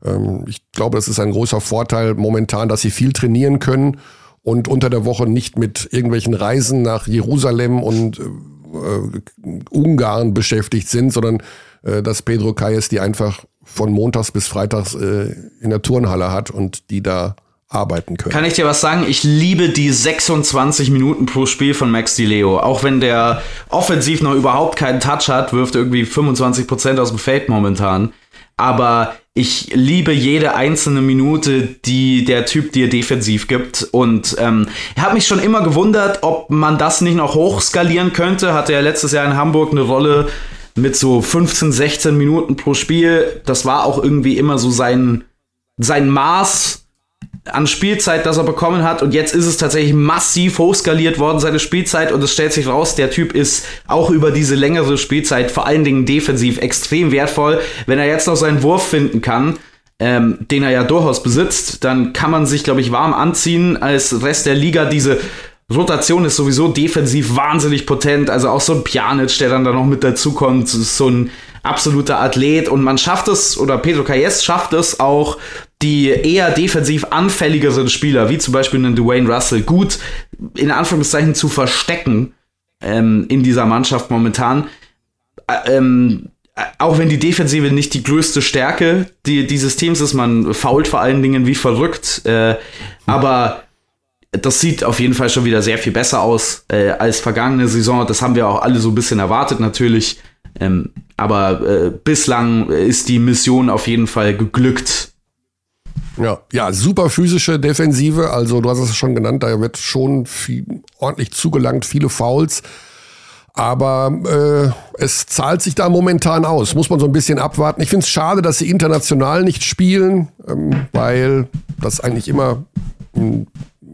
ähm, ich glaube, das ist ein großer Vorteil momentan, dass sie viel trainieren können und unter der Woche nicht mit irgendwelchen Reisen nach Jerusalem und äh, Ungarn beschäftigt sind, sondern äh, dass Pedro Kayes die einfach von montags bis freitags äh, in der Turnhalle hat und die da arbeiten können. Kann ich dir was sagen? Ich liebe die 26 Minuten pro Spiel von Max Di Leo. Auch wenn der offensiv noch überhaupt keinen Touch hat, wirft irgendwie 25 Prozent aus dem Feld momentan. Aber ich liebe jede einzelne Minute, die der Typ dir defensiv gibt. Und ähm, habe mich schon immer gewundert, ob man das nicht noch hochskalieren könnte. Hatte er letztes Jahr in Hamburg eine Rolle mit so 15, 16 Minuten pro Spiel. Das war auch irgendwie immer so sein, sein Maß an Spielzeit, das er bekommen hat. Und jetzt ist es tatsächlich massiv hochskaliert worden, seine Spielzeit. Und es stellt sich raus, der Typ ist auch über diese längere Spielzeit vor allen Dingen defensiv extrem wertvoll. Wenn er jetzt noch seinen Wurf finden kann, ähm, den er ja durchaus besitzt, dann kann man sich, glaube ich, warm anziehen als Rest der Liga. Diese Rotation ist sowieso defensiv wahnsinnig potent. Also auch so ein Pjanic, der dann da noch mit dazukommt, so ein absoluter Athlet. Und man schafft es, oder Pedro Calles schafft es auch, die eher defensiv anfälligeren Spieler, wie zum Beispiel einen Dwayne Russell, gut in Anführungszeichen zu verstecken ähm, in dieser Mannschaft momentan. Ähm, auch wenn die Defensive nicht die größte Stärke die, dieses Teams ist, man fault vor allen Dingen wie verrückt, äh, aber das sieht auf jeden Fall schon wieder sehr viel besser aus äh, als vergangene Saison. Das haben wir auch alle so ein bisschen erwartet natürlich. Ähm, aber äh, bislang ist die Mission auf jeden Fall geglückt. Ja, ja, super physische Defensive. Also du hast es schon genannt, da wird schon viel, ordentlich zugelangt, viele Fouls. Aber äh, es zahlt sich da momentan aus. Muss man so ein bisschen abwarten. Ich finde es schade, dass sie international nicht spielen, ähm, weil das eigentlich immer, hm,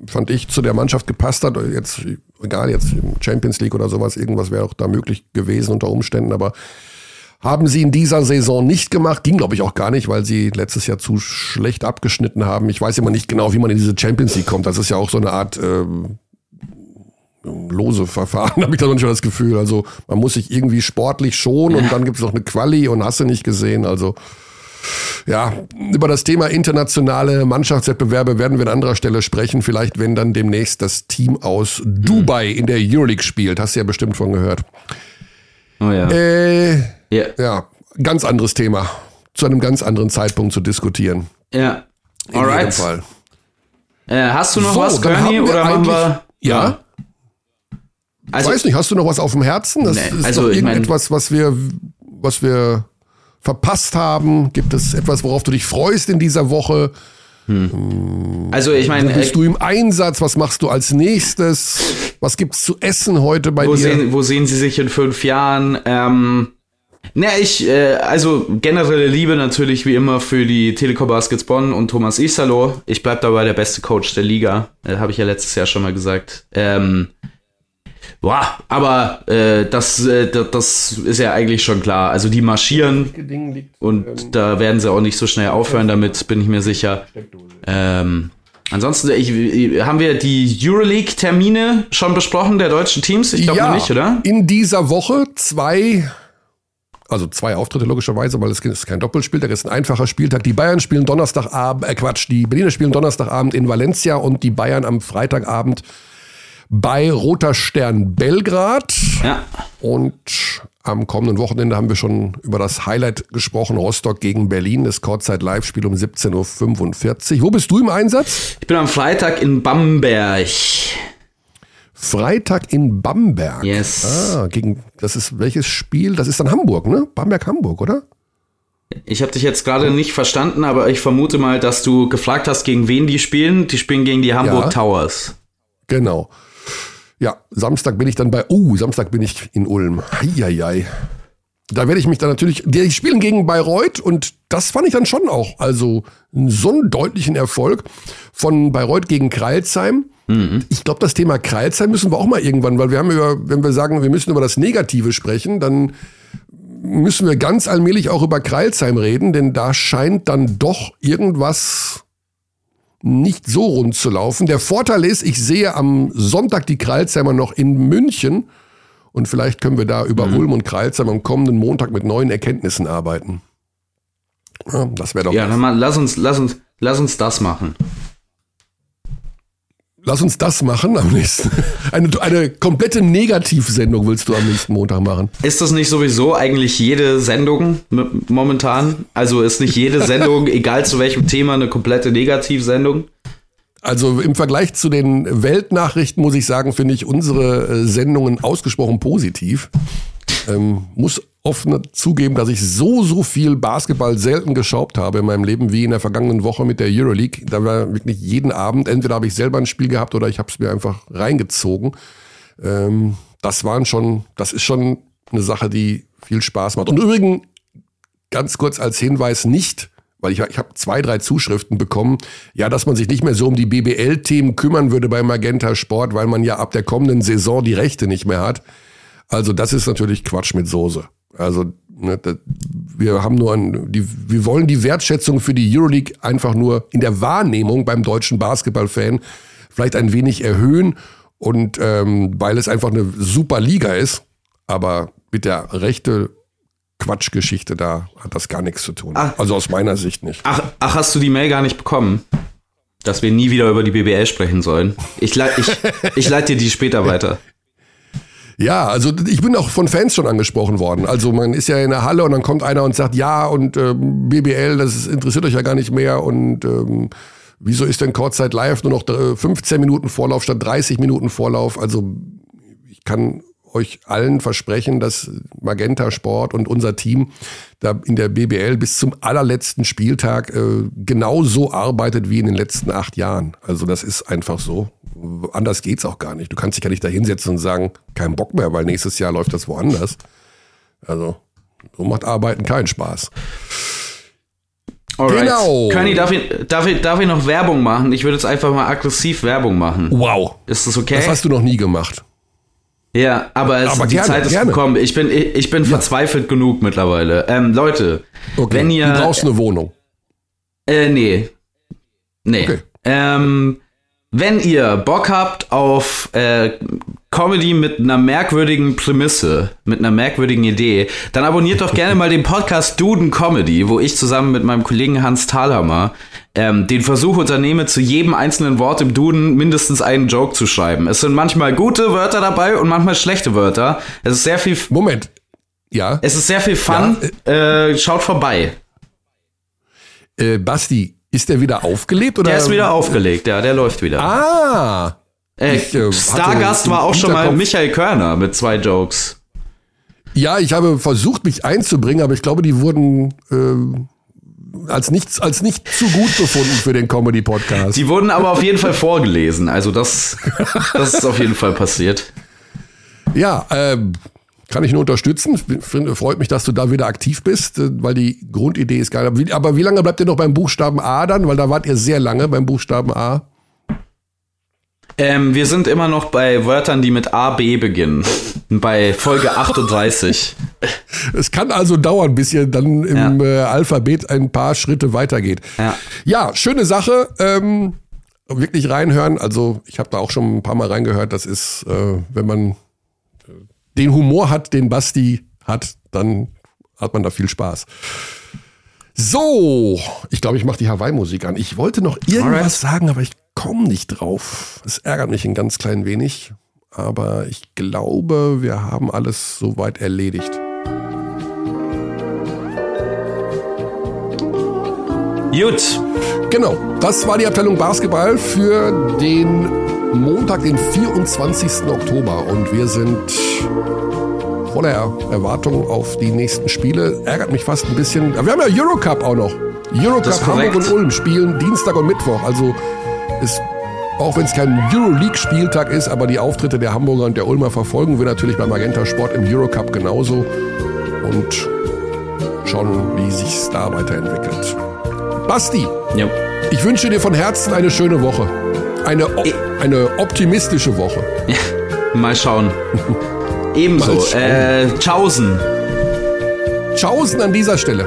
fand ich, zu der Mannschaft gepasst hat. Jetzt, egal, jetzt Champions League oder sowas, irgendwas wäre auch da möglich gewesen unter Umständen. Aber haben sie in dieser Saison nicht gemacht. Ging, glaube ich, auch gar nicht, weil sie letztes Jahr zu schlecht abgeschnitten haben. Ich weiß immer nicht genau, wie man in diese Champions League kommt. Das ist ja auch so eine Art äh, lose Verfahren, habe ich da noch nicht mal das Gefühl. Also man muss sich irgendwie sportlich schonen und dann gibt es noch eine Quali und hast du nicht gesehen. Also ja, über das Thema internationale Mannschaftswettbewerbe werden wir an anderer Stelle sprechen. Vielleicht, wenn dann demnächst das Team aus Dubai in der Euroleague spielt. Hast du ja bestimmt von gehört. Oh ja. Äh, Ja. ja, ganz anderes Thema. Zu einem ganz anderen Zeitpunkt zu diskutieren. Ja. In jedem Alright. Fall. Äh, hast du noch So, was, dann Gurney? haben wir Oder wir. Ja? Also, weiß nicht, hast du noch was auf dem Herzen? Das Nee, ist also noch ich mein- irgendetwas, was wir, was wir verpasst haben. Gibt es etwas, worauf du dich freust in dieser Woche? also ich meine, Bist du im Einsatz? Was machst du als nächstes? Was gibt's zu essen heute bei wo, dir? sehen, wo sehen sie sich in fünf Jahren? Ähm, na, ich, äh, also generelle Liebe natürlich wie immer für die Telekom Baskets Bonn und Thomas Isalo. Ich bleib dabei der beste Coach der Liga. Äh, Habe ich ja letztes Jahr schon mal gesagt. Ähm, boah, aber äh, das, äh, das, ist ja eigentlich schon klar. Also die marschieren und da werden sie auch nicht so schnell aufhören damit, bin ich mir sicher. Ähm, ansonsten, ich, haben wir die Euroleague-Termine schon besprochen, der deutschen Teams? Ich glaube ja, noch nicht, oder? In dieser Woche zwei, also zwei Auftritte logischerweise, weil es ist kein Doppelspieltag, es ist ein einfacher Spieltag. Die Bayern spielen Donnerstagabend, äh Quatsch, die Berliner spielen Donnerstagabend in Valencia und die Bayern am Freitagabend bei Roter Stern Belgrad. Ja. Und am kommenden Wochenende haben wir schon über das Highlight gesprochen, Rostock gegen Berlin, das Kurzzeit-Live-Spiel um 17.45 Uhr. Wo bist du im Einsatz? Ich bin am Freitag in Bamberg. Freitag in Bamberg. Yes. Ah, gegen, das ist welches Spiel? Das ist dann Hamburg, ne? Bamberg-Hamburg, oder? Ich habe dich jetzt gerade nicht verstanden, aber ich vermute mal, dass du gefragt hast, gegen wen die spielen. Die spielen gegen die Hamburg Ja. Towers. Genau. Ja, Samstag bin ich dann bei, uh, Samstag bin ich in Ulm. Heieiei. Da werde ich mich dann natürlich, die spielen gegen Bayreuth und das fand ich dann schon auch, also so einen deutlichen Erfolg von Bayreuth gegen Kreilsheim. Ich glaube, das Thema Kreilsheim müssen wir auch mal irgendwann, weil wir haben über, wenn wir sagen, wir müssen über das Negative sprechen, dann müssen wir ganz allmählich auch über Kreilsheim reden, denn da scheint dann doch irgendwas nicht so rund zu laufen. Der Vorteil ist, ich sehe am Sonntag die Kreilsheimer noch in München und vielleicht können wir da über Ulm und Kreilsheim am kommenden Montag mit neuen Erkenntnissen arbeiten. Ja, das wäre doch. Ja, dann mal, lass uns, lass uns, lass uns das machen. Lass uns das machen am nächsten. Eine, eine komplette Negativsendung willst du am nächsten Montag machen. Ist das nicht sowieso eigentlich jede Sendung momentan? Also ist nicht jede Sendung, egal zu welchem Thema, eine komplette Negativsendung? Also im Vergleich zu den Weltnachrichten muss ich sagen, finde ich unsere äh, Sendungen ausgesprochen positiv. Ähm, muss offen zugeben, dass ich so, so viel Basketball selten geschaut habe in meinem Leben wie in der vergangenen Woche mit der Euroleague. Da war wirklich jeden Abend, entweder habe ich selber ein Spiel gehabt oder ich habe es mir einfach reingezogen. Ähm, das waren schon, das ist schon eine Sache, die viel Spaß macht. Und übrigens, ganz kurz als Hinweis, nicht, weil ich, ich habe zwei, drei Zuschriften bekommen, ja, dass man sich nicht mehr so um die BBL-Themen kümmern würde bei Magenta Sport, weil man ja ab der kommenden Saison die Rechte nicht mehr hat. Also das ist natürlich Quatsch mit Soße. Also ne, das, wir haben nur ein, die, wir wollen die Wertschätzung für die Euroleague einfach nur in der Wahrnehmung beim deutschen Basketballfan vielleicht ein wenig erhöhen und ähm, weil es einfach eine super Liga ist, aber mit der rechte Quatschgeschichte da hat das gar nichts zu tun. Ach, also aus meiner Sicht nicht. Ach, ach, hast du die Mail gar nicht bekommen? Dass wir nie wieder über die BBL sprechen sollen. Ich, ich, ich leite dir die später weiter. Ja, also ich bin auch von Fans schon angesprochen worden. Also man ist ja in der Halle und dann kommt einer und sagt, ja, und ähm, BBL, das interessiert euch ja gar nicht mehr und ähm, wieso ist denn Kurzzeit Live nur noch 15 Minuten Vorlauf statt 30 Minuten Vorlauf? Also ich kann euch allen versprechen, dass Magenta Sport und unser Team da in der BBL bis zum allerletzten Spieltag äh, genauso arbeitet wie in den letzten acht Jahren. Also das ist einfach so. Anders geht's auch gar nicht. Du kannst dich ja nicht da hinsetzen und sagen, kein Bock mehr, weil nächstes Jahr läuft das woanders. Also so macht Arbeiten keinen Spaß. Alright. Genau. Kani, darf ich, darf, ich, darf ich noch Werbung machen? Ich würde jetzt einfach mal aggressiv Werbung machen. Wow. Ist das okay? Das hast du noch nie gemacht. Ja, aber, es, aber die gerne, Zeit ist gerne. gekommen. Ich bin, ich, ich bin ja. verzweifelt genug mittlerweile. Ähm, Leute, okay. wenn ihr. Du brauchst eine Wohnung. Äh, nee. Nee. Okay. Ähm, wenn ihr Bock habt auf äh, Comedy mit einer merkwürdigen Prämisse, mit einer merkwürdigen Idee, dann abonniert doch gerne mal den Podcast Duden Comedy, wo ich zusammen mit meinem Kollegen Hans Thalhammer ähm, den Versuch unternehme, zu jedem einzelnen Wort im Duden mindestens einen Joke zu schreiben. Es sind manchmal gute Wörter dabei und manchmal schlechte Wörter. Es ist sehr viel. Moment. Ja. Es ist sehr viel Fun. Ja. Äh, schaut vorbei. Äh, Basti, ist der wieder aufgelebt? Oder? Der ist wieder aufgelegt, ja, der läuft wieder. Ah! Ich, äh, Stargast war auch schon mal Michael Körner mit zwei Jokes. Ja, ich habe versucht, mich einzubringen, aber ich glaube, die wurden äh, als, nicht, als nicht zu gut befunden für den Comedy-Podcast. Die wurden aber auf jeden Fall vorgelesen. Also das, das ist auf jeden Fall passiert. Ja, ähm, kann ich nur unterstützen. Find, freut mich, dass du da wieder aktiv bist, äh, weil die Grundidee ist geil. Aber wie lange bleibt ihr noch beim Buchstaben A dann? Weil da wart ihr sehr lange beim Buchstaben A. Ähm, wir sind immer noch bei Wörtern, die mit A, B beginnen. bei Folge 38. Es kann also dauern, bis ihr dann im ja. äh, Alphabet ein paar Schritte weitergeht. Ja, ja schöne Sache. Ähm, wirklich reinhören. Also ich habe da auch schon ein paar Mal reingehört. Das ist, äh, wenn man den Humor hat, den Basti hat, dann hat man da viel Spaß. So, ich glaube, ich mache die Hawaii-Musik an. Ich wollte noch irgendwas Alright. sagen, aber ich komme nicht drauf. Es ärgert mich ein ganz klein wenig, aber ich glaube, wir haben alles soweit erledigt. Gut. Genau, das war die Abteilung Basketball für den Montag, den 24. Oktober. Und wir sind voller Erwartung auf die nächsten Spiele. Ärgert mich fast ein bisschen. Wir haben ja Eurocup auch noch. Eurocup Hamburg und Ulm spielen Dienstag und Mittwoch. Also ist, auch wenn es kein Euroleague-Spieltag ist, aber die Auftritte der Hamburger und der Ulmer verfolgen wir natürlich beim Magenta Sport im Eurocup genauso und schauen, wie sich da weiterentwickelt. Basti, ja. ich wünsche dir von Herzen eine schöne Woche. Eine, eine optimistische Woche. Ja, mal schauen. Ebenso. Mal schauen. Äh, Tschaußen. Tschaußen an dieser Stelle.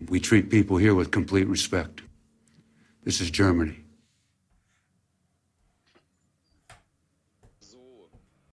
We treat people here with complete respect. This is Germany.